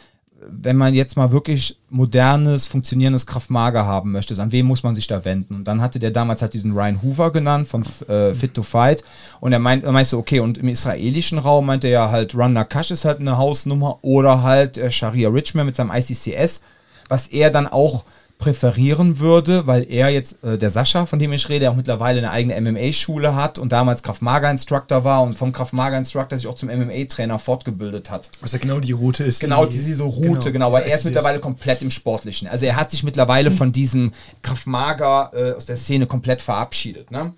[SPEAKER 1] wenn man jetzt mal wirklich modernes, funktionierendes Kraftmager haben möchte, an wen muss man sich da wenden? Und dann hatte der damals halt diesen Ryan Hoover genannt von äh, Fit to Fight und er meint, er meinte, okay, und im israelischen Raum meinte er halt, Run Nakash ist halt eine Hausnummer oder halt äh, Sharia Richmond mit seinem ICCS, was er dann auch präferieren würde, weil er jetzt, äh, der Sascha, von dem ich rede, auch mittlerweile eine eigene MMA-Schule hat und damals Kraft-Maga-Instructor war und vom Kraft-Maga-Instructor sich auch zum MMA-Trainer fortgebildet hat.
[SPEAKER 2] Was ja genau die Route ist.
[SPEAKER 1] Genau,
[SPEAKER 2] die,
[SPEAKER 1] diese Route, genau, weil er ist mittlerweile komplett im Sportlichen. Also er hat sich mittlerweile von diesem Kraft-Maga äh, aus der Szene komplett verabschiedet. Ne?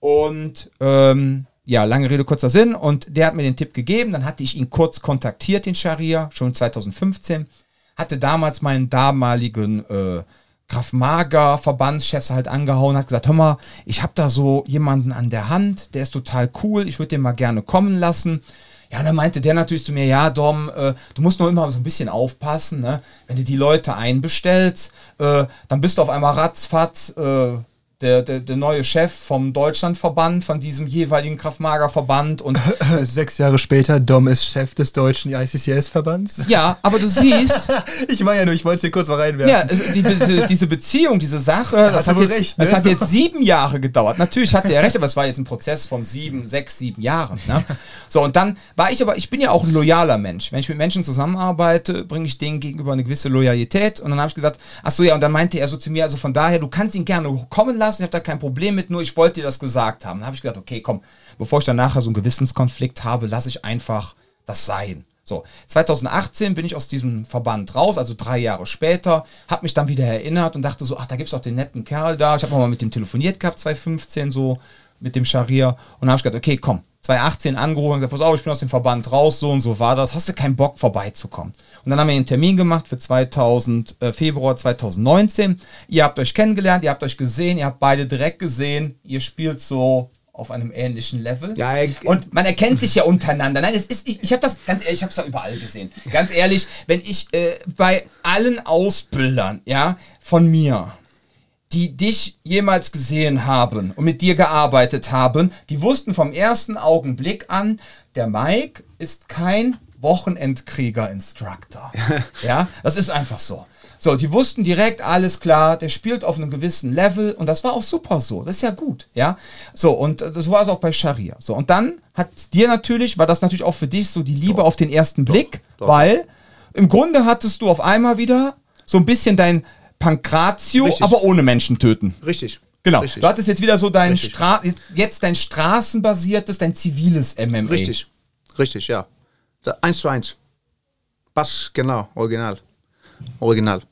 [SPEAKER 1] Und ähm, ja, lange Rede, kurzer Sinn. Und der hat mir den Tipp gegeben. Dann hatte ich ihn kurz kontaktiert, den Scharia, schon 2015 hatte damals meinen damaligen äh, Graf Mager Verbandschefs halt angehauen, hat gesagt, hör mal, ich habe da so jemanden an der Hand, der ist total cool, ich würde den mal gerne kommen lassen. Ja, dann meinte der natürlich zu mir, ja, Dom, äh, du musst nur immer so ein bisschen aufpassen, ne? Wenn du die Leute einbestellst, äh, dann bist du auf einmal ratzfatz äh, der, der, der neue Chef vom Deutschlandverband, von diesem jeweiligen Kraftmagerverband und
[SPEAKER 2] Sechs Jahre später, Dom ist Chef des deutschen ICCS-Verbands.
[SPEAKER 1] ja, aber du siehst,
[SPEAKER 2] Ich meine ja nur, ich wollte es hier kurz mal reinwerfen.
[SPEAKER 1] Ja, es- die, diese, Beziehung, diese Sache, das,
[SPEAKER 2] hat
[SPEAKER 1] hat, jetzt,
[SPEAKER 2] recht, ne?
[SPEAKER 1] das hat jetzt sieben Jahre gedauert. Natürlich hatte er recht, aber es war jetzt ein Prozess von sieben, sechs, sieben Jahren. Ne? So, und dann war ich aber, ich bin ja auch ein loyaler Mensch. Wenn ich mit Menschen zusammenarbeite, bringe ich denen gegenüber eine gewisse Loyalität. Und dann habe ich gesagt, ach so, ja, und dann meinte er so zu mir, also von daher, du kannst ihn gerne kommen lassen, ich habe da kein Problem mit, nur ich wollte dir das gesagt haben. Dann habe ich gesagt, okay, komm, bevor ich dann nachher so einen Gewissenskonflikt habe, lasse ich einfach das sein. So, 2018 bin ich aus diesem Verband raus, also drei Jahre später, habe mich dann wieder erinnert und dachte so, ach, da gibt's doch den netten Kerl da. Ich habe mal mit dem telefoniert gehabt, 2015 so, mit dem Scharia. Und dann habe ich gesagt, okay, komm, 2018 angerufen und gesagt, pass auf, ich bin aus dem Verband raus, so und so war das. Hast du keinen Bock vorbeizukommen? Und dann haben wir einen Termin gemacht für 2000, äh, Februar 2019. Ihr habt euch kennengelernt, ihr habt euch gesehen, ihr habt beide direkt gesehen, ihr spielt so auf einem ähnlichen Level.
[SPEAKER 3] Ja,
[SPEAKER 1] und man erkennt sich ja untereinander. Nein, es ist, ich, ich habe das, ganz ehrlich, ich habe es da überall gesehen. Ganz ehrlich, wenn ich äh, bei allen Ausbildern, ja, von mir, die dich jemals gesehen haben und mit dir gearbeitet haben, die wussten vom ersten Augenblick an, der Mike ist kein Wochenendkrieger-Instructor. ja, das ist einfach so. So, die wussten direkt, alles klar, der spielt auf einem gewissen Level und das war auch super so. Das ist ja gut, ja. So, und äh, das war es auch bei Scharia. So, und dann hat dir natürlich, war das natürlich auch für dich so die Liebe auf den ersten Blick,
[SPEAKER 3] doch.
[SPEAKER 1] weil im Grunde hattest du auf einmal wieder so ein bisschen dein Pankratio,
[SPEAKER 3] Richtig.
[SPEAKER 1] aber ohne Menschen töten.
[SPEAKER 3] Richtig.
[SPEAKER 1] Genau.
[SPEAKER 3] Richtig.
[SPEAKER 1] Du hattest jetzt wieder so dein
[SPEAKER 3] Richtig.
[SPEAKER 1] Stra jetzt dein straßenbasiertes, dein ziviles MMA.
[SPEAKER 3] Richtig. Richtig, ja. Da, eins zu eins. Passt genau, original. Original.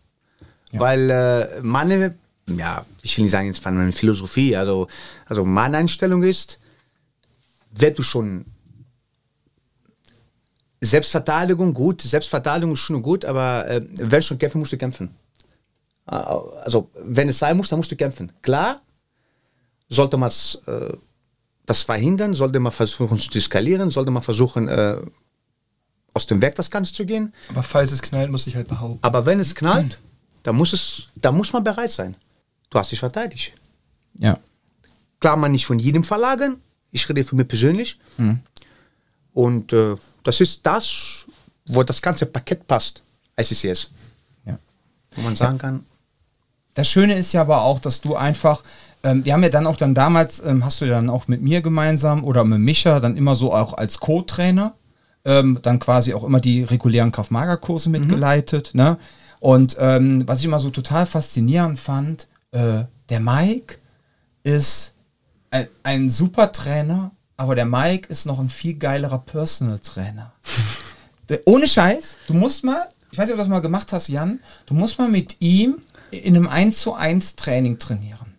[SPEAKER 3] Weil äh, meine, ja, ich will nicht sagen jetzt von meiner Philosophie, also, also meine Einstellung ist, wenn du schon Selbstverteidigung gut, Selbstverteidigung ist schon gut, aber äh, wenn schon kämpfen, musst du kämpfen. Äh, Also, wenn es sein muss, dann musst du kämpfen. Klar, sollte man äh, das verhindern, sollte man versuchen zu skalieren, sollte man versuchen, äh, aus dem Weg das Ganze zu gehen.
[SPEAKER 2] Aber falls es knallt, muss ich halt behaupten.
[SPEAKER 3] Aber wenn es knallt, dann muss, es, dann muss man bereit sein. Du hast dich verteidigt.
[SPEAKER 1] Ja.
[SPEAKER 3] Klar, man nicht von jedem verlagern. Ich rede für mich persönlich. Und äh, das ist das, wo das ganze Paket passt. ICCS.
[SPEAKER 1] ja.
[SPEAKER 3] Wo man sagen kann,
[SPEAKER 1] Das Schöne ist ja aber auch, dass du einfach, ähm, wir haben ja dann auch dann damals, ähm, hast du ja dann auch mit mir gemeinsam oder mit Micha dann immer so auch als Co-Trainer, ähm, dann quasi auch immer die regulären Kraft-Mager-Kurse mitgeleitet. Ne? Und ähm, was ich immer so total faszinierend fand, äh, der Mike ist ein, ein super Trainer, aber der Mike ist noch ein viel geilerer Personal Trainer. Der- Ohne Scheiß, du musst mal, ich weiß nicht, ob du das mal gemacht hast, Jan, du musst mal mit ihm in einem 1 zu 1 Training trainieren.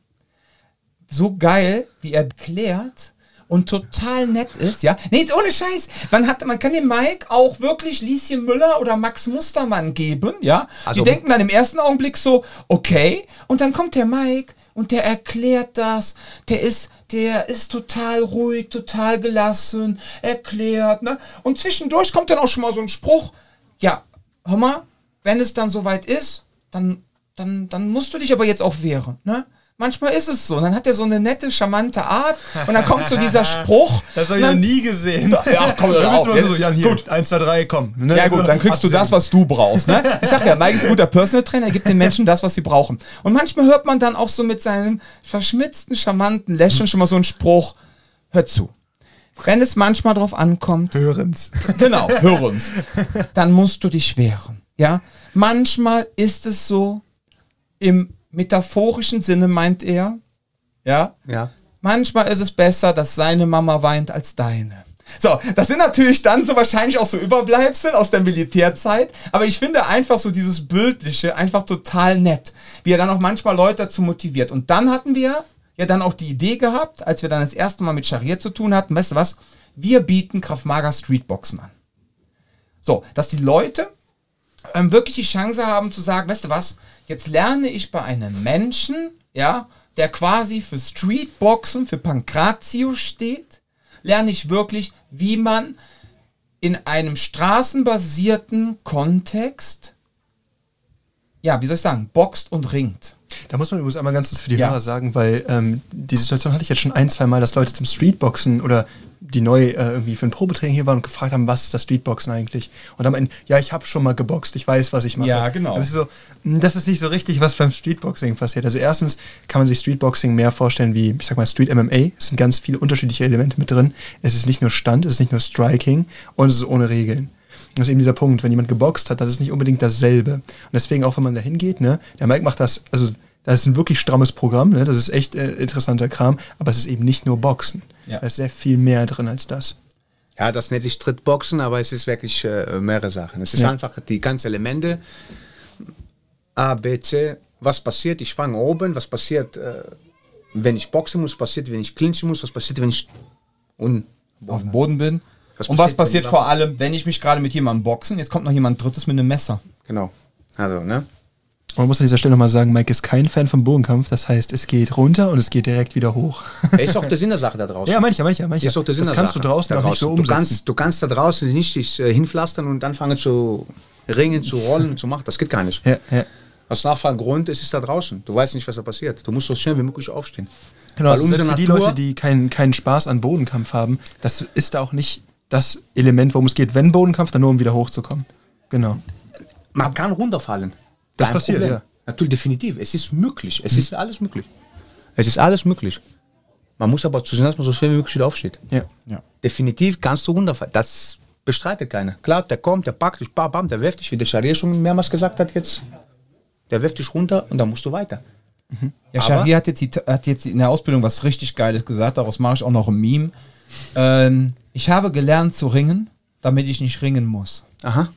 [SPEAKER 1] So geil, wie er erklärt und total nett ist, ja. Nee, jetzt ohne Scheiß. Man hat, man kann dem Mike auch wirklich Lieschen Müller oder Max Mustermann geben, ja.
[SPEAKER 3] Also-
[SPEAKER 1] Die denken dann im ersten Augenblick so, okay. Und dann kommt der Mike und der erklärt das. Der ist, der ist total ruhig, total gelassen, erklärt, ne. Und zwischendurch kommt dann auch schon mal so ein Spruch, ja, hör mal, wenn es dann soweit ist, dann, dann, dann musst du dich aber jetzt auch wehren, ne? Manchmal ist es so. Und dann hat er so eine nette, charmante Art. Und dann kommt so dieser Spruch.
[SPEAKER 2] Das habe ich noch
[SPEAKER 1] dann-
[SPEAKER 2] nie gesehen.
[SPEAKER 1] Ja, komm,
[SPEAKER 2] da
[SPEAKER 1] hör
[SPEAKER 2] bist
[SPEAKER 1] auf.
[SPEAKER 2] du mal so, Jan, hier, gut, 1, 2, 3, komm. Ne?
[SPEAKER 1] Ja gut, dann kriegst du das, was du brauchst. Ne? Ich sag ja, Mike ist ein guter Personal Trainer, er gibt den Menschen das, was sie brauchen. Und manchmal hört man dann auch so mit seinem verschmitzten, charmanten Lächeln schon mal so einen Spruch, hör zu. Wenn es manchmal drauf ankommt,
[SPEAKER 2] Hören's.
[SPEAKER 1] genau, hör uns, dann musst du dich wehren. Ja, manchmal ist es so, im metaphorischen Sinne meint er, ja,
[SPEAKER 3] Ja.
[SPEAKER 1] Manchmal ist es besser, dass seine Mama weint als deine. So, das sind natürlich dann so wahrscheinlich auch so Überbleibsel aus der Militärzeit, aber ich finde einfach so dieses Bildliche einfach total nett, wie er dann auch manchmal Leute dazu motiviert. Und dann hatten wir ja dann auch die Idee gehabt, als wir dann das erste Mal mit Scharia zu tun hatten, weißt du was, wir bieten Kraftmager Streetboxen an. So, dass die Leute ähm, wirklich die Chance haben zu sagen, weißt du was, jetzt lerne ich bei einem Menschen, ja, der quasi für Streetboxen, für Pankratio steht, lerne ich wirklich, wie man in einem straßenbasierten Kontext, ja, wie soll ich sagen, boxt und ringt.
[SPEAKER 2] Da muss man übrigens einmal ganz kurz für die
[SPEAKER 1] Ja.
[SPEAKER 2] Hörer sagen, weil ähm, die Situation hatte ich jetzt schon ein, zwei Mal, dass Leute zum Streetboxen oder die neu äh, irgendwie für ein Probetraining hier waren und gefragt haben, was ist das Streetboxen eigentlich? Und dann meinen, ja, ich habe schon mal geboxt, ich weiß, was ich mache.
[SPEAKER 1] Ja, genau.
[SPEAKER 2] Aber so, mh, das ist nicht so richtig, was beim Streetboxing passiert. Also erstens kann man sich Streetboxing mehr vorstellen wie, ich sag mal, Street MMA. Es sind ganz viele unterschiedliche Elemente mit drin. Es ist nicht nur Stand, es ist nicht nur Striking und es ist ohne Regeln. Das ist eben dieser Punkt, wenn jemand geboxt hat, das ist nicht unbedingt dasselbe. Und deswegen auch, wenn man da hingeht, ne, der Mike macht das, also das ist ein wirklich strammes Programm, ne, das ist echt äh, interessanter Kram, aber es ist eben nicht nur Boxen.
[SPEAKER 1] Ja.
[SPEAKER 2] Da ist sehr viel mehr drin als das.
[SPEAKER 3] Ja, das nenne ich Trittboxen, aber es ist wirklich äh, mehrere Sachen. Es ist
[SPEAKER 2] Ja.
[SPEAKER 3] einfach die ganzen Elemente. A, B, C. Was passiert? Ich fange oben. Was passiert, äh, wenn ich boxen muss? Was passiert, wenn ich clinchen muss? Was passiert, wenn ich un
[SPEAKER 1] Auf dem Boden bin.
[SPEAKER 3] Was
[SPEAKER 1] und was
[SPEAKER 3] passiert,
[SPEAKER 1] vor allem, wenn ich mich gerade mit jemandem boxen, jetzt kommt noch jemand Drittes mit einem Messer.
[SPEAKER 3] Genau. Also, ne?
[SPEAKER 2] Und man muss an dieser Stelle nochmal sagen, Mike ist kein Fan vom Bodenkampf, das heißt, es geht runter und es geht direkt wieder hoch.
[SPEAKER 3] Ist auch der Sinn der Sache da draußen.
[SPEAKER 2] ja, mancher, mancher, mancher.
[SPEAKER 3] Ist auch der Sinn
[SPEAKER 2] das
[SPEAKER 3] der
[SPEAKER 2] kannst du
[SPEAKER 3] Sache
[SPEAKER 2] draußen
[SPEAKER 3] da
[SPEAKER 2] auch nicht so
[SPEAKER 3] draußen.
[SPEAKER 2] umsetzen.
[SPEAKER 3] Du kannst, du kannst da draußen nicht dich äh, hinpflastern und anfangen zu ringen, zu rollen, zu machen. Das geht gar nicht.
[SPEAKER 2] ja, ja.
[SPEAKER 3] Aus einfachen Grund, es ist da draußen. Du weißt nicht, was da passiert. Du musst so schnell wie möglich aufstehen.
[SPEAKER 2] Genau,
[SPEAKER 3] Weil
[SPEAKER 2] also selbst für die
[SPEAKER 3] Natur-
[SPEAKER 2] Leute, die keinen keinen Spaß an Bodenkampf haben, das ist da auch nicht das Element, worum es geht. Wenn Bodenkampf, dann nur um wieder hochzukommen. Genau.
[SPEAKER 3] Man kann runterfallen.
[SPEAKER 2] Das
[SPEAKER 3] Kein
[SPEAKER 2] passiert,
[SPEAKER 3] Problem.
[SPEAKER 2] ja.
[SPEAKER 3] Natürlich, definitiv. Es ist möglich. Es ist alles möglich. Es ist alles möglich. Man muss aber zusehen, dass man so schnell wie möglich wieder aufsteht.
[SPEAKER 2] Ja.
[SPEAKER 1] Ja.
[SPEAKER 3] Definitiv kannst du runterfallen. Das bestreitet keiner. Klar, der kommt, der packt dich, bam, bam, der wirft dich, wie der Scharia schon mehrmals gesagt hat jetzt. Der wirft dich runter und dann musst du weiter.
[SPEAKER 1] Ja,
[SPEAKER 3] Aber-
[SPEAKER 1] Shahir hat jetzt, die, hat jetzt in der Ausbildung was richtig Geiles gesagt, daraus mache ich auch noch ein Meme. Ähm, ich habe gelernt zu ringen, damit ich nicht ringen muss.
[SPEAKER 3] Aha.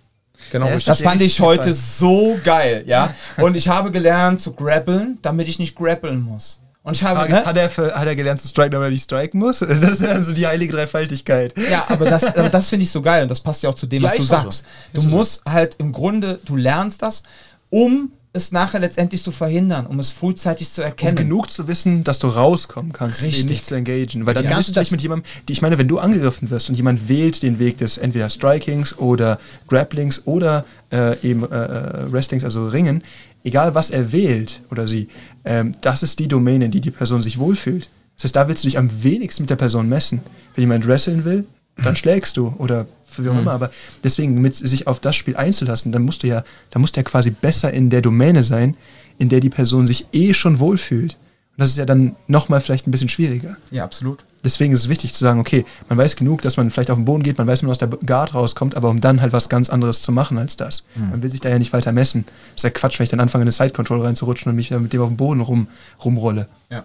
[SPEAKER 3] Genau.
[SPEAKER 2] Ja.
[SPEAKER 1] Das fand ich heute
[SPEAKER 2] gefallen.
[SPEAKER 1] so geil, ja. Und ich habe gelernt zu grappeln, damit ich nicht grappeln muss. Und ich habe, ne?
[SPEAKER 2] hat er, für, hat er gelernt zu striken, damit er nicht striken muss? Das ist also die heilige Dreifaltigkeit.
[SPEAKER 1] Ja, aber das, aber das finde ich so geil und das passt ja auch zu dem,
[SPEAKER 3] Ja,
[SPEAKER 1] was du
[SPEAKER 3] ist auch so.
[SPEAKER 1] sagst. Du musst halt im Grunde, du lernst das, um es nachher letztendlich zu verhindern, um es frühzeitig zu
[SPEAKER 2] Um
[SPEAKER 1] erkennen.
[SPEAKER 2] genug zu wissen, dass du rauskommen kannst,
[SPEAKER 1] Richtig.
[SPEAKER 2] nicht zu engagieren. Weil dann
[SPEAKER 3] Ja.
[SPEAKER 2] kannst du dich mit jemandem, die, ich meine, wenn du angegriffen wirst und jemand wählt den Weg des entweder Strikings oder Grapplings oder äh, eben äh, äh, Wrestlings, also Ringen, egal was er wählt oder sie, ähm, das ist die Domäne, in die die Person sich wohlfühlt. Das heißt, da willst du dich am wenigsten mit der Person messen. Wenn jemand wresteln will, dann schlägst du oder wie auch immer. Aber deswegen mit sich auf das Spiel einzulassen, dann musst du ja, dann musst du ja quasi besser in der Domäne sein, in der die Person sich eh schon wohlfühlt. Und das ist ja dann nochmal vielleicht ein bisschen schwieriger.
[SPEAKER 1] Ja, absolut.
[SPEAKER 2] Deswegen ist es wichtig zu sagen, okay, man weiß genug, dass man vielleicht auf den Boden geht, man weiß, man aus der Guard rauskommt, aber um dann halt was ganz anderes zu machen als das. Man will sich da ja nicht weiter messen. Das ist ja Quatsch, wenn ich dann anfange, in eine Side-Control reinzurutschen und mich dann mit dem auf dem Boden rum, rumrolle.
[SPEAKER 1] Ja.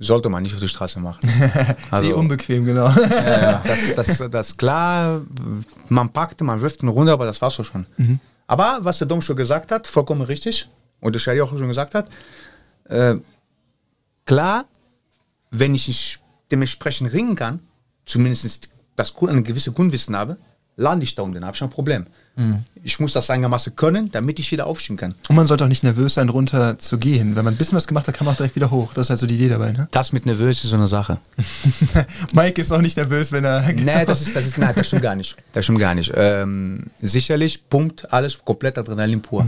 [SPEAKER 3] Sollte man nicht auf die Straße machen.
[SPEAKER 2] Also, eh unbequem, genau.
[SPEAKER 3] Ja, das, das, das klar, man packt, man wirft ihn runter, aber das war's auch schon. Aber was der Dom schon gesagt hat, vollkommen richtig, und der Shari auch schon gesagt hat, äh, klar, wenn ich nicht dementsprechend ringen kann, zumindest das ein gewisses Grundwissen habe, lande ich da unten, habe ich ein Problem. Ich muss das einigermaßen können, damit ich wieder aufstehen kann.
[SPEAKER 2] Und man sollte auch nicht nervös sein, runter zu gehen. Wenn man ein bisschen was gemacht hat, kann man auch direkt wieder hoch. Das ist halt so die Idee dabei, ne?
[SPEAKER 3] Das mit nervös ist so eine Sache.
[SPEAKER 2] Mike ist auch nicht nervös, wenn er.
[SPEAKER 3] Nee, das ist, das ist, nein, das stimmt gar nicht. Das stimmt gar nicht. Ähm, sicherlich pumpt alles komplett Adrenalin pur.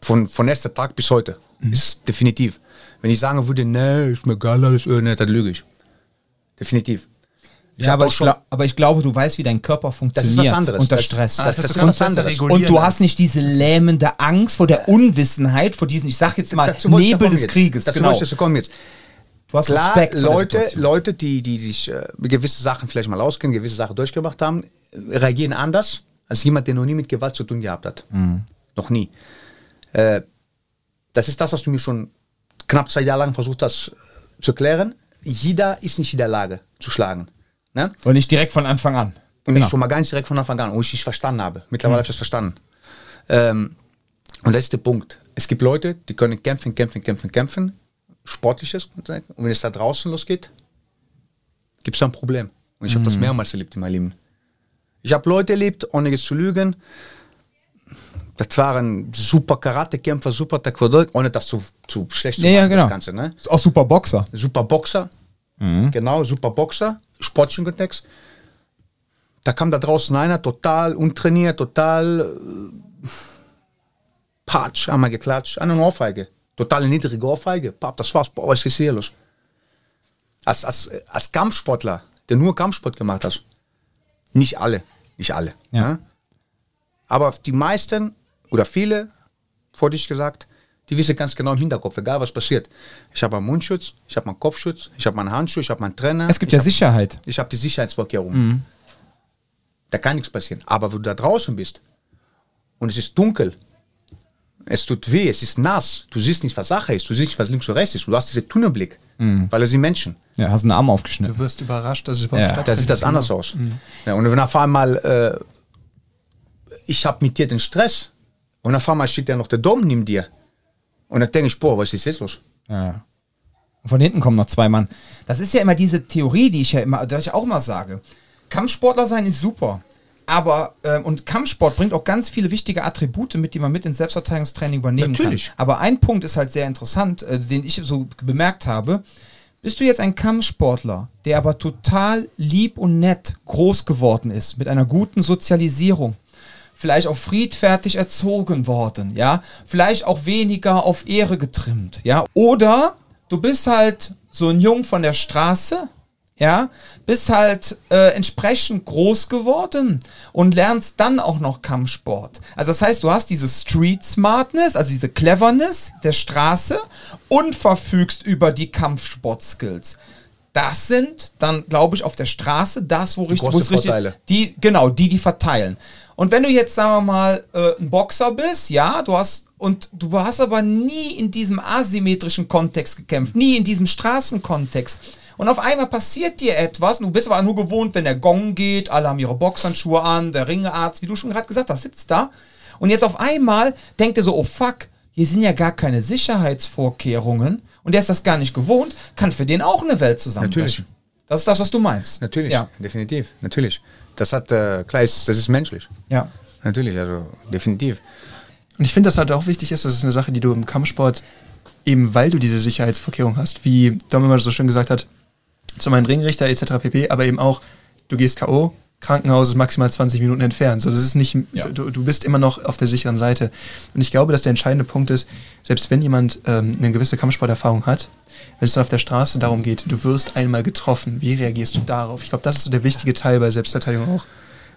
[SPEAKER 3] Von, von erster Tag bis heute. Ist definitiv. Wenn ich sagen würde, nee, ist mir egal, alles, äh, nee, dann lüge ich. Definitiv. Ich
[SPEAKER 1] ja, aber ich, glaub, aber ich glaube, du weißt, wie dein Körper
[SPEAKER 3] Das
[SPEAKER 1] funktioniert
[SPEAKER 3] ist was anderes.
[SPEAKER 1] unter
[SPEAKER 3] Das-
[SPEAKER 1] Stress.
[SPEAKER 3] Ah, das,
[SPEAKER 2] das
[SPEAKER 3] das, ist was anderes.
[SPEAKER 1] und du hast nicht diese lähmende Angst vor der Unwissenheit, vor diesen, ich sag jetzt mal,
[SPEAKER 3] Dazu
[SPEAKER 1] Nebel des
[SPEAKER 3] jetzt.
[SPEAKER 1] Krieges.
[SPEAKER 3] Dazu
[SPEAKER 1] genau.
[SPEAKER 3] dazu kommen jetzt.
[SPEAKER 1] Du hast
[SPEAKER 3] Klar,
[SPEAKER 1] Respekt
[SPEAKER 3] Leute. Leute, die, die sich äh, gewisse Sachen vielleicht mal auskennen, gewisse Sachen durchgemacht haben, äh, reagieren anders als jemand, der noch nie mit Gewalt zu tun gehabt hat.
[SPEAKER 1] Mhm.
[SPEAKER 3] Noch nie. Äh, das ist das, was du mir schon knapp zwei Jahre lang versucht hast äh, zu klären. Jeder ist nicht in der Lage zu schlagen. Ne?
[SPEAKER 1] Und nicht direkt von Anfang an.
[SPEAKER 3] Und
[SPEAKER 1] Genau.
[SPEAKER 3] ich schon mal ganz direkt von Anfang an, wo ich es verstanden habe. Mittlerweile habe ich das verstanden. Ähm, und der Punkt. Es gibt Leute, die können kämpfen, kämpfen, kämpfen, kämpfen. Sportliches. Und wenn es da draußen losgeht, gibt es da ein Problem. Und ich habe das mehrmals erlebt in meinem Leben. Ich habe Leute erlebt, ohne jetzt zu lügen. Das waren super Karatekämpfer, super Taekwondo, ohne das zu, zu schlecht zu
[SPEAKER 1] Ja, ja,
[SPEAKER 3] machen,
[SPEAKER 1] genau.
[SPEAKER 3] das Ganze. Ne?
[SPEAKER 1] Auch super Boxer.
[SPEAKER 3] super Boxer, genau, super Boxer, sportlichen Kontext. Da kam da draußen einer, total untrainiert, total äh, patsch, einmal geklatscht, eine Ohrfeige, total niedrige Ohrfeige, Pap, das war's, boah, was ist hier los? Als, als, als Kampfsportler, der nur Kampfsport gemacht hat, nicht alle, nicht alle,
[SPEAKER 1] Ja.
[SPEAKER 3] ne? aber die meisten oder viele, vor dich gesagt, die wissen ganz genau im Hinterkopf, egal was passiert. Ich habe meinen Mundschutz, ich habe meinen Kopfschutz, ich habe meinen Handschuh, ich habe meinen Trainer.
[SPEAKER 1] Es gibt ja
[SPEAKER 3] hab-
[SPEAKER 1] Sicherheit.
[SPEAKER 3] ich habe die Sicherheitsvorkehrungen. Da kann nichts passieren. Aber wenn du da draußen bist und es ist dunkel, es tut weh, es ist nass, du siehst nicht, was Sache ist, du siehst nicht, was links und rechts ist, du hast diesen Tunnelblick, weil es sind Menschen.
[SPEAKER 1] Ja, hast einen Arm aufgeschnitten.
[SPEAKER 2] Du wirst überrascht, dass es überhaupt
[SPEAKER 1] Ja.
[SPEAKER 2] stattfindet.
[SPEAKER 3] Da sieht das anders aus. Ja, und wenn auf einmal, äh, ich habe mit dir den Stress und auf einmal steht ja noch der Dom neben dir. Und dann denke ich, boah, was ist jetzt los?
[SPEAKER 1] Ja. Und von hinten kommen noch zwei Mann. Das ist ja immer diese Theorie, die ich ja immer, dass ich auch mal sage. Kampfsportler sein ist super. Aber, ähm, und Kampfsport bringt auch ganz viele wichtige Attribute mit, die man mit ins Selbstverteidigungstraining übernehmen
[SPEAKER 3] Natürlich.
[SPEAKER 1] kann. Aber ein Punkt ist halt sehr interessant, äh, den ich so bemerkt habe. Bist du jetzt ein Kampfsportler, der aber total lieb und nett groß geworden ist, mit einer guten Sozialisierung, vielleicht auch friedfertig erzogen worden, ja, vielleicht auch weniger auf Ehre getrimmt, ja, oder du bist halt so ein Jung von der Straße, ja, bist halt äh, entsprechend groß geworden und lernst dann auch noch Kampfsport. Also das heißt, du hast diese Street Smartness, also diese Cleverness der Straße und verfügst über die Kampfsport-Skills. Das sind dann, glaube ich, auf der Straße das, wo richtig, wo es richtig, die, genau, die, die verteilen. Und wenn du jetzt, sagen wir mal, äh, ein Boxer bist, ja, du hast, und du hast aber nie in diesem asymmetrischen Kontext gekämpft, nie in diesem Straßenkontext. Und auf einmal passiert dir etwas, und du bist aber nur gewohnt, wenn der Gong geht, alle haben ihre Boxhandschuhe an, der Ringearzt, wie du schon gerade gesagt hast, sitzt da. Und jetzt auf einmal denkt er so, oh fuck, hier sind ja gar keine Sicherheitsvorkehrungen und der ist das gar nicht gewohnt, kann für den auch eine Welt zusammenbrechen.
[SPEAKER 3] Natürlich.
[SPEAKER 1] Das ist das, was du meinst.
[SPEAKER 3] Natürlich,
[SPEAKER 1] Ja.
[SPEAKER 3] definitiv, natürlich. Das hat, äh, klar, ist, das ist menschlich.
[SPEAKER 1] Ja.
[SPEAKER 3] Natürlich, also definitiv.
[SPEAKER 2] Und ich finde, dass halt auch wichtig ist, das ist eine Sache, die du im Kampfsport, eben weil du diese Sicherheitsvorkehrung hast, wie Dom immer so schön gesagt hat, zum einen Ringrichter etc. pp., aber eben auch, du gehst K.O., Krankenhaus ist maximal 20 Minuten entfernt. So, das ist nicht,
[SPEAKER 1] Ja.
[SPEAKER 2] du, du bist immer noch auf der sicheren Seite. Und ich glaube, dass der entscheidende Punkt ist, selbst wenn jemand ähm, eine gewisse Kampfsporterfahrung hat, wenn es dann auf der Straße darum geht, du wirst einmal getroffen, wie reagierst du darauf? Ich glaube, das ist so der wichtige Teil bei Selbstverteidigung auch.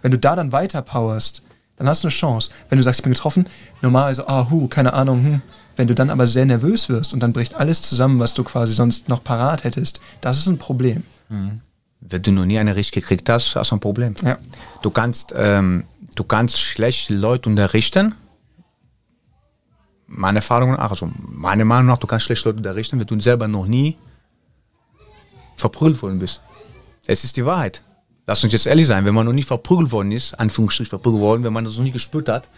[SPEAKER 2] Wenn du da dann weiter powerst, dann hast du eine Chance. Wenn du sagst, ich bin getroffen, normalerweise, ah, hu, keine Ahnung, hm. Wenn du dann aber sehr nervös wirst und dann bricht alles zusammen, was du quasi sonst noch parat hättest, das ist ein Problem.
[SPEAKER 3] Wenn du noch nie eine richtig gekriegt hast, hast du ein Problem.
[SPEAKER 2] Ja.
[SPEAKER 3] Du kannst, ähm, du kannst schlecht Leute unterrichten. Meine Erfahrung nach, also meine Meinung nach, du kannst schlecht Leute unterrichten, wenn du selber noch nie verprügelt worden bist. Es ist die Wahrheit. Lass uns jetzt ehrlich sein, wenn man noch nie verprügelt worden ist, Anführungsstrich verprügelt worden, wenn man das noch nie gespürt hat,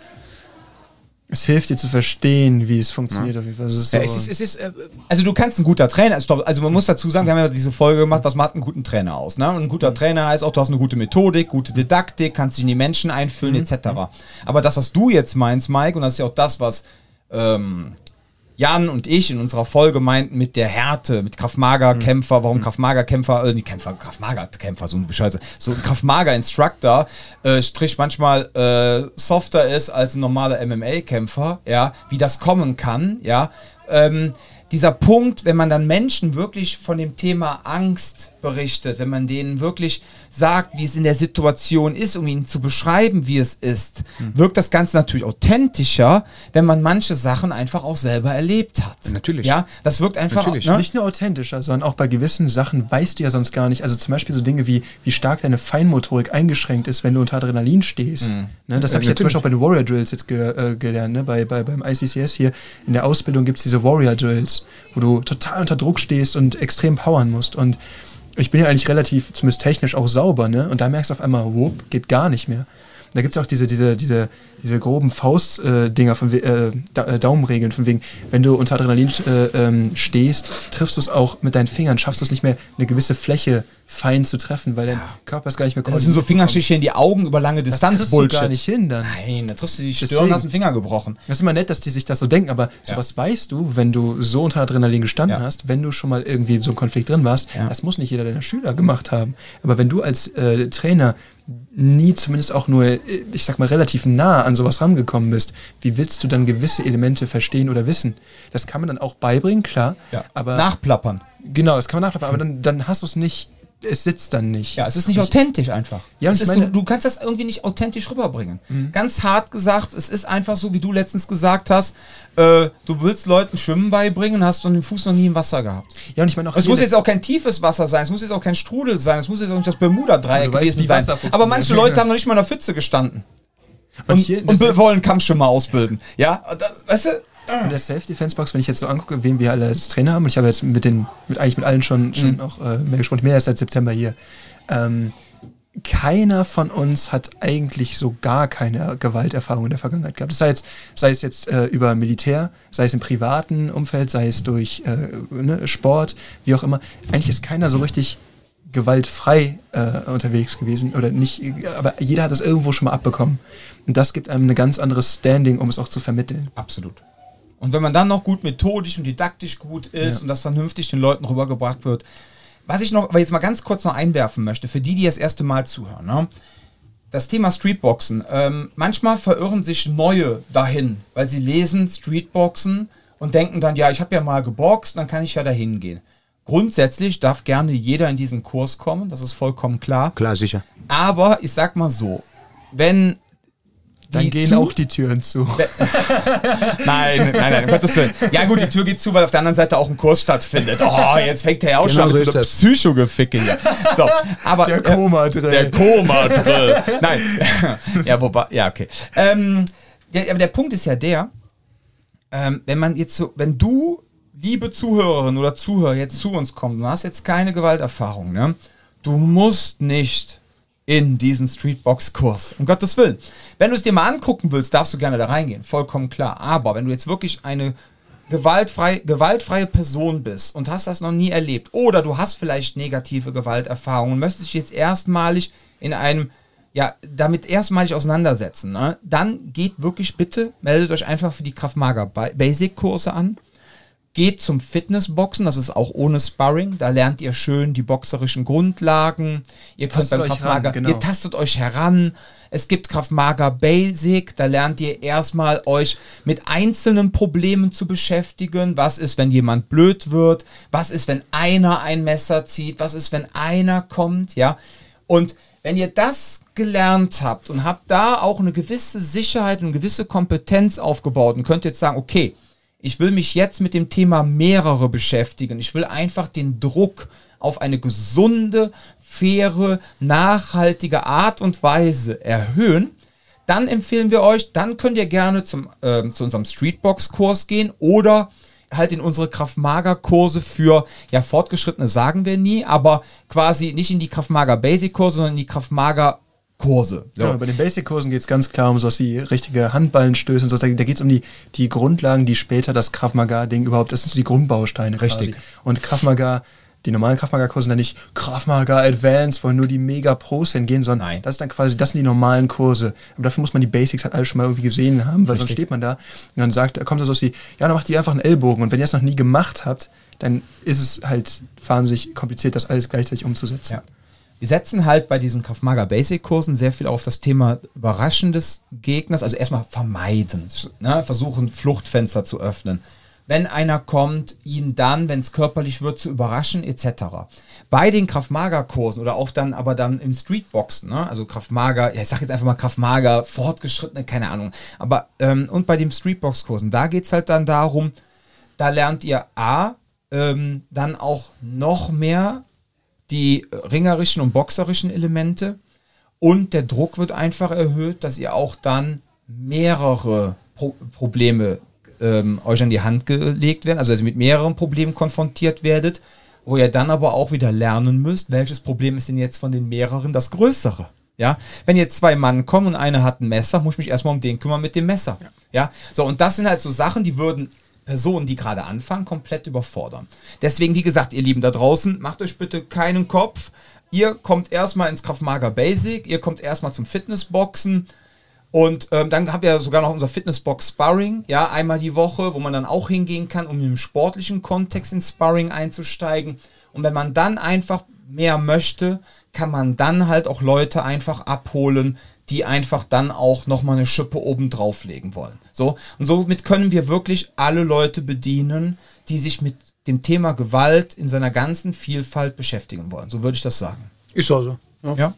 [SPEAKER 2] Es hilft dir zu verstehen, wie es funktioniert. Auf jeden Fall. Ist so,
[SPEAKER 3] ja, es ist, es ist äh,
[SPEAKER 1] Also du kannst ein guter Trainer, stopp, also man muss dazu sagen, wir haben ja diese Folge gemacht, was macht einen guten Trainer aus, ne? Und ein guter Trainer heißt auch, du hast eine gute Methodik, gute Didaktik, kannst dich in die Menschen einfühlen, etc. Aber das, was du jetzt meinst, Mike, und das ist ja auch das, was ähm, Jan und ich in unserer Folge meinten mit der Härte, mit Kraftmager-Kämpfer, warum Kraftmager-Kämpfer, äh, die Kämpfer, Kraftmager-Kämpfer, so ein Bescheiße, so ein Kraftmager-Instructor, äh, Strich manchmal äh, softer ist als ein normaler MMA-Kämpfer, ja, wie das kommen kann, ja, ähm, dieser Punkt, wenn man dann Menschen wirklich von dem Thema Angst berichtet, wenn man denen wirklich sagt, wie es in der Situation ist, um ihnen zu beschreiben, wie es ist,
[SPEAKER 3] Mhm.
[SPEAKER 1] wirkt das Ganze natürlich authentischer, wenn man manche Sachen einfach auch selber erlebt hat.
[SPEAKER 3] Natürlich.
[SPEAKER 1] Ja, das wirkt einfach.
[SPEAKER 3] Natürlich.
[SPEAKER 1] Ne?
[SPEAKER 2] Nicht nur authentischer, sondern auch bei gewissen Sachen weißt du ja sonst gar nicht. Also zum Beispiel so Dinge wie, wie stark deine Feinmotorik eingeschränkt ist, wenn du unter Adrenalin stehst. Ne, das habe ich ja zum Beispiel auch bei den Warrior Drills jetzt ge, äh, gelernt. Ne? Bei, bei, beim ICCS hier in der Ausbildung gibt es diese Warrior Drills, wo du total unter Druck stehst und extrem powern musst. Und ich bin ja eigentlich relativ, zumindest technisch, auch sauber. Ne? Und da merkst du auf einmal, whoop, geht gar nicht mehr. Da gibt es auch diese, diese, diese, diese groben Faust-Dinger, äh, äh, Daumenregeln, von wegen, wenn du unter Adrenalin äh, ähm, stehst, triffst du es auch mit deinen Fingern, schaffst du es nicht mehr, eine gewisse Fläche fein zu treffen, weil dein Körper es gar nicht mehr
[SPEAKER 1] Das sind so Fingerstiche in die Augen über lange. Distanz.
[SPEAKER 2] Das kriegst du
[SPEAKER 1] Bullshit.
[SPEAKER 2] gar nicht hin dann.
[SPEAKER 1] Nein, da triffst du die Stirn und hast einen Finger gebrochen.
[SPEAKER 2] Das ist immer nett, dass die sich das so denken, aber sowas weißt du, wenn du so unter Adrenalin gestanden
[SPEAKER 1] Ja.
[SPEAKER 2] hast, wenn du schon mal irgendwie in so einem Konflikt drin warst,
[SPEAKER 1] Ja.
[SPEAKER 2] das muss nicht jeder deiner Schüler gemacht haben. Aber wenn du als äh, Trainer nie zumindest auch nur, ich sag mal, relativ nah an sowas rangekommen bist, wie willst du dann gewisse Elemente verstehen oder wissen? Das kann man dann auch beibringen, klar. Aber
[SPEAKER 1] Nachplappern.
[SPEAKER 2] genau, das kann man nachplappern, aber dann, dann hast du es nicht, es sitzt dann nicht.
[SPEAKER 1] Ja, es ist nicht authentisch einfach.
[SPEAKER 2] Ja, ich
[SPEAKER 1] ist,
[SPEAKER 2] meine- Mhm.
[SPEAKER 1] du, du kannst das irgendwie nicht authentisch rüberbringen. Ganz hart gesagt, es ist einfach so, wie du letztens gesagt hast, äh, du willst Leuten Schwimmen beibringen, hast du den Fuß noch nie im Wasser gehabt.
[SPEAKER 2] Ja, und ich meine auch
[SPEAKER 1] Es muss jetzt auch kein tiefes Wasser sein, es muss jetzt auch kein Strudel sein, es muss jetzt auch nicht das Bermuda-Dreieck gewesen sein. Aber manche Leute haben noch nicht mal in der Pfütze gestanden.
[SPEAKER 2] Und
[SPEAKER 1] Und, und, wollen Kampfschwimmer ausbilden. Ja, das, weißt du?
[SPEAKER 2] In der Self-Defense-Box, wenn ich jetzt so angucke, wen wir alle als Trainer haben, und ich habe jetzt mit den, mit eigentlich mit allen schon, schon
[SPEAKER 1] Mhm.
[SPEAKER 2] auch äh, mehr gesprochen, mehr erst seit September hier. Ähm, keiner von uns hat eigentlich so gar keine Gewalterfahrung in der Vergangenheit gehabt. Sei, jetzt, sei es jetzt äh, über Militär, sei es im privaten Umfeld, sei es durch äh, ne, Sport, wie auch immer. Eigentlich ist keiner so richtig gewaltfrei äh, unterwegs gewesen oder nicht, aber jeder hat es irgendwo schon mal abbekommen. Und das gibt einem ein ganz anderes Standing, um es auch zu vermitteln.
[SPEAKER 1] Absolut. Und wenn man dann noch gut methodisch und didaktisch gut ist
[SPEAKER 2] Ja.
[SPEAKER 1] und das vernünftig den Leuten rübergebracht wird. Was ich noch, aber jetzt mal ganz kurz noch einwerfen möchte, für die, die das erste Mal zuhören, ne? das Thema Streetboxen. Ähm, manchmal verirren sich Neue dahin, weil sie lesen Streetboxen und denken dann, ja, ich habe ja mal geboxt, dann kann ich ja dahin gehen. Grundsätzlich darf gerne jeder in diesen Kurs kommen, das ist vollkommen klar.
[SPEAKER 3] Klar, sicher.
[SPEAKER 1] Aber ich sag mal so, wenn
[SPEAKER 2] Dann
[SPEAKER 1] die
[SPEAKER 2] gehen
[SPEAKER 1] zu-
[SPEAKER 2] auch die Türen zu.
[SPEAKER 1] Nein, nein, nein, um Gottes Willen. Ja gut, die Tür geht zu, weil auf der anderen Seite auch ein Kurs stattfindet. Oh, jetzt fängt der ja auch
[SPEAKER 3] Genau
[SPEAKER 1] schon
[SPEAKER 3] so
[SPEAKER 1] an mit so
[SPEAKER 3] das.
[SPEAKER 1] Psychogeficke hier. So, aber,
[SPEAKER 2] Der Koma-Drill.
[SPEAKER 1] Der Koma-Drill. Nein. ja, wobei, ja, okay. Ähm, ja, aber der Punkt ist ja der, ähm, wenn man jetzt so, wenn du, liebe Zuhörerin oder Zuhörer, jetzt zu uns kommst, du hast jetzt keine Gewalterfahrung, ne? Du musst nicht in diesen Streetbox-Kurs. Um Gottes Willen. Wenn du es dir mal angucken willst, darfst du gerne da reingehen. Vollkommen klar. Aber wenn du jetzt wirklich eine gewaltfrei, gewaltfreie Person bist und hast das noch nie erlebt oder du hast vielleicht negative Gewalterfahrungen und möchtest dich jetzt erstmalig in einem, ja, damit erstmalig auseinandersetzen, ne? dann geht wirklich bitte, meldet euch einfach für die Kraftmager Basic Kurse an. Geht zum Fitnessboxen, das ist auch ohne Sparring. Da lernt ihr schön die boxerischen Grundlagen. Ihr könnt
[SPEAKER 2] Tastet
[SPEAKER 1] beim
[SPEAKER 2] euch
[SPEAKER 1] Kraftmager,
[SPEAKER 2] genau.
[SPEAKER 1] ihr tastet euch heran. Es gibt Kraftmager Basic, da lernt ihr erstmal euch mit einzelnen Problemen zu beschäftigen. Was ist, wenn jemand blöd wird? Was ist, wenn einer ein Messer zieht? Was ist, wenn einer kommt? Ja. Und wenn ihr das gelernt habt und habt da auch eine gewisse Sicherheit und eine gewisse Kompetenz aufgebaut und könnt jetzt sagen, okay, ich will mich jetzt mit dem Thema mehrere beschäftigen. Ich will einfach den Druck auf eine gesunde, faire, nachhaltige Art und Weise erhöhen. Dann empfehlen wir euch, dann könnt ihr gerne zum, ähm, zu unserem Streetbox-Kurs gehen oder halt in unsere Kraftmager-Kurse für, ja, Fortgeschrittene sagen wir nie, aber quasi nicht in die Kraftmager-Basic-Kurse, sondern in die Kraftmager-Kurse. So.
[SPEAKER 2] Genau, bei den Basic-Kursen geht es ganz klar um sowas wie richtige Handballenstöße und so. Da geht es um die, die Grundlagen, die später das Krav Maga-Ding überhaupt, das sind so die Grundbausteine
[SPEAKER 1] Richtig.
[SPEAKER 2] quasi. Und Krav Maga, die normalen Krav Maga-Kurse sind dann nicht Krav Maga Advanced, wo nur die Mega-Pros hingehen, sondern
[SPEAKER 1] Nein.
[SPEAKER 2] das ist dann quasi, das sind die normalen Kurse. Aber dafür muss man die Basics halt alle schon mal irgendwie gesehen haben, weil sonst
[SPEAKER 1] Richtig.
[SPEAKER 2] steht man da und dann sagt, kommt da sowas wie, ja, dann macht ihr einfach einen Ellbogen. Und wenn ihr das noch nie gemacht habt, dann ist es halt wahnsinnig kompliziert, das alles gleichzeitig umzusetzen.
[SPEAKER 1] Ja. Wir setzen halt bei diesen Kraftmager Basic Kursen sehr viel auf das Thema Überraschen des Gegners, also erstmal vermeiden, ne? versuchen Fluchtfenster zu öffnen. wenn einer kommt, ihn dann, wenn es körperlich wird, zu überraschen, etc. Bei den Kraftmager-Kursen oder auch dann, aber dann im Streetboxen, ne? also Kraftmager, ja, ich sag jetzt einfach mal Kraftmager, fortgeschrittene, keine Ahnung, aber ähm, und bei den Streetbox-Kursen, da geht es halt dann darum, da lernt ihr A, ähm, dann auch noch mehr die ringerischen und boxerischen Elemente und der Druck wird einfach erhöht, dass ihr auch dann mehrere Pro Probleme ähm, euch an die Hand gelegt werden, also dass ihr mit mehreren Problemen konfrontiert werdet, wo ihr dann aber auch wieder lernen müsst, welches Problem ist denn jetzt von den mehreren das größere. Ja, wenn jetzt zwei Mann kommen und einer hat ein Messer, muss ich mich erstmal um den kümmern mit dem Messer. Ja. ja, so und das sind halt so Sachen, die würden Personen, die gerade anfangen, komplett überfordern. Deswegen, wie gesagt, ihr Lieben da draußen, macht euch bitte keinen Kopf. Ihr kommt erstmal ins Kraftmager Basic, ihr kommt erstmal zum Fitnessboxen und ähm, dann haben wir sogar noch unser Fitnessbox Sparring, ja, einmal die Woche, wo man dann auch hingehen kann, um im sportlichen Kontext ins Sparring einzusteigen. Und wenn man dann einfach mehr möchte, kann man dann halt auch Leute einfach abholen, die einfach dann auch nochmal eine Schippe oben drauflegen wollen. So, und somit können wir wirklich alle Leute bedienen, die sich mit dem Thema Gewalt in seiner ganzen Vielfalt beschäftigen wollen. So würde ich das sagen.
[SPEAKER 3] Ist auch so.
[SPEAKER 1] Ja. ja.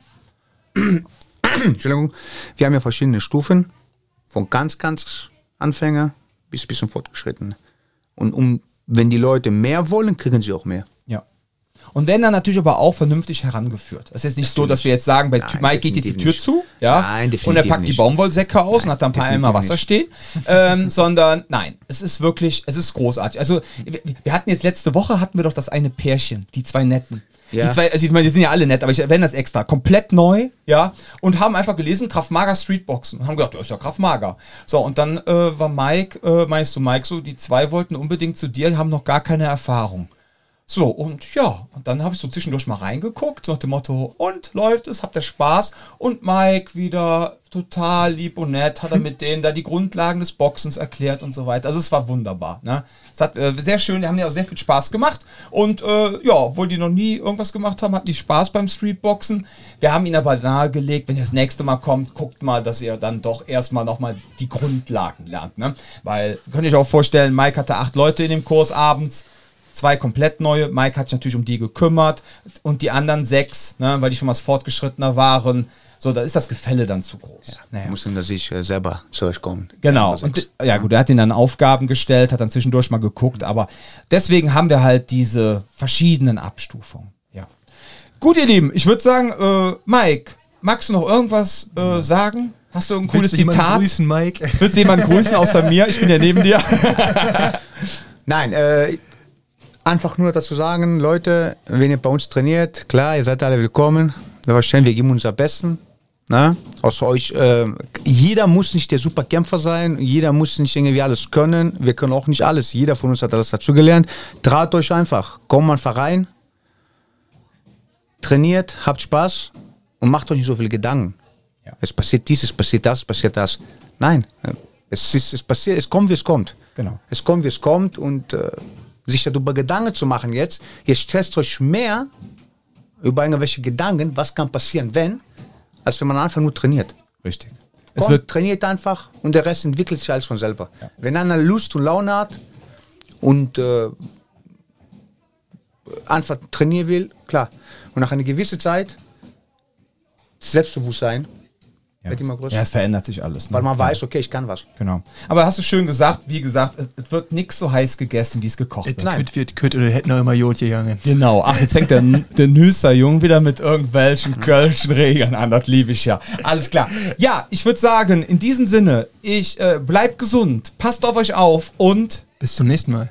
[SPEAKER 3] Entschuldigung. Wir haben ja verschiedene Stufen. Von ganz, ganz Anfänger bis bisschen fortgeschritten. Und um, wenn die Leute mehr wollen, kriegen sie auch mehr.
[SPEAKER 1] Und werden dann natürlich aber auch vernünftig herangeführt. Es ist nicht so, dass wir jetzt sagen, bei Nein, Mike geht jetzt die Tür nicht. zu, ja, nein, und er packt nicht. die Baumwollsäcke aus nein, und hat da ein paar Eimer Wasser nicht. stehen, ähm, sondern nein, es ist wirklich, es ist großartig. Also wir, wir hatten jetzt letzte Woche hatten wir doch das eine Pärchen, die zwei netten. Ja. Die zwei, also ich meine, die sind ja alle nett, aber ich erwähne das extra. Komplett neu, ja. Und haben einfach gelesen, Kraftmager Streetboxen. Und haben gedacht, das ist ja Kraftmager. So, und dann äh, war Mike, äh, meinst du Mike so, die zwei wollten unbedingt zu dir, haben noch gar keine Erfahrung. So, und ja, und dann habe ich so zwischendurch mal reingeguckt, so nach dem Motto, und läuft es, habt ihr Spaß? Und Mike wieder total lieb und nett, hat er mit denen da die Grundlagen des Boxens erklärt und so weiter. Also es war wunderbar. Ne? Es hat äh, sehr schön, die haben ja auch sehr viel Spaß gemacht. Und äh, ja, obwohl die noch nie irgendwas gemacht haben, hatten die Spaß beim Streetboxen. Wir haben ihnen aber nahegelegt, wenn ihr das nächste Mal kommt, guckt mal, dass ihr dann doch erstmal nochmal die Grundlagen lernt. Ne? Weil, könnt ihr euch auch vorstellen, Mike hatte acht Leute in dem Kurs abends zwei komplett neue. Mike hat sich natürlich um die gekümmert und die anderen sechs, ne, weil die schon was fortgeschrittener waren. So, da ist das Gefälle dann zu groß. Ja,
[SPEAKER 3] naja. Muss ihm sich äh, selber zurechtkommen.
[SPEAKER 1] Genau. Und, ja gut, er hat ihn dann Aufgaben gestellt, hat dann zwischendurch mal geguckt, aber deswegen haben wir halt diese verschiedenen Abstufungen. Ja. Gut, ihr Lieben, ich würde sagen, äh, Mike, magst du noch irgendwas äh, sagen? Hast du ein cooles Willst du Zitat?
[SPEAKER 2] grüßen, Mike?
[SPEAKER 1] Willst du jemanden grüßen außer mir? Ich bin ja neben dir.
[SPEAKER 3] Nein, äh, einfach nur dazu sagen, Leute, wenn ihr bei uns trainiert, klar, ihr seid alle willkommen. Wir wahrscheinlich, wir geben unser Besten. Na, außer euch, äh, jeder muss nicht der Superkämpfer sein, jeder muss nicht irgendwie alles können. Wir können auch nicht alles. Jeder von uns hat alles dazugelernt. Traut euch einfach, kommt einfach rein, trainiert, habt Spaß und macht euch nicht so viele Gedanken. Ja. Es passiert dies, es passiert das, es passiert das. Nein, es, ist, es passiert, es kommt, wie es kommt.
[SPEAKER 1] Genau.
[SPEAKER 3] Es kommt, wie es kommt und äh, sich darüber Gedanken zu machen jetzt. Ihr stresst euch mehr über irgendwelche Gedanken, was kann passieren, wenn, als wenn man einfach nur trainiert.
[SPEAKER 1] Richtig.
[SPEAKER 3] Es Kommt, wird trainiert einfach und der Rest entwickelt sich alles von selber. Ja. Wenn einer Lust und Laune hat und äh, einfach trainieren will, klar. Und nach einer gewissen Zeit Selbstbewusstsein
[SPEAKER 1] ja, wird immer größer. Ja, es verändert sich alles.
[SPEAKER 3] Ne? Weil man ja. weiß, okay, ich kann was.
[SPEAKER 1] Genau. Aber hast du schön gesagt, wie gesagt, es wird nichts so heiß gegessen, wie es gekocht wird.
[SPEAKER 2] Nein. Küt wird küt oder hätten auch immer Jod gegangen.
[SPEAKER 1] Genau. Ach, jetzt fängt der, der Nüsser Jung wieder mit irgendwelchen Kölschen Regeln an. Das liebe ich ja. Alles klar. Ja, ich würde sagen, in diesem Sinne, ich äh, bleibt gesund, passt auf euch auf und
[SPEAKER 2] bis zum nächsten Mal.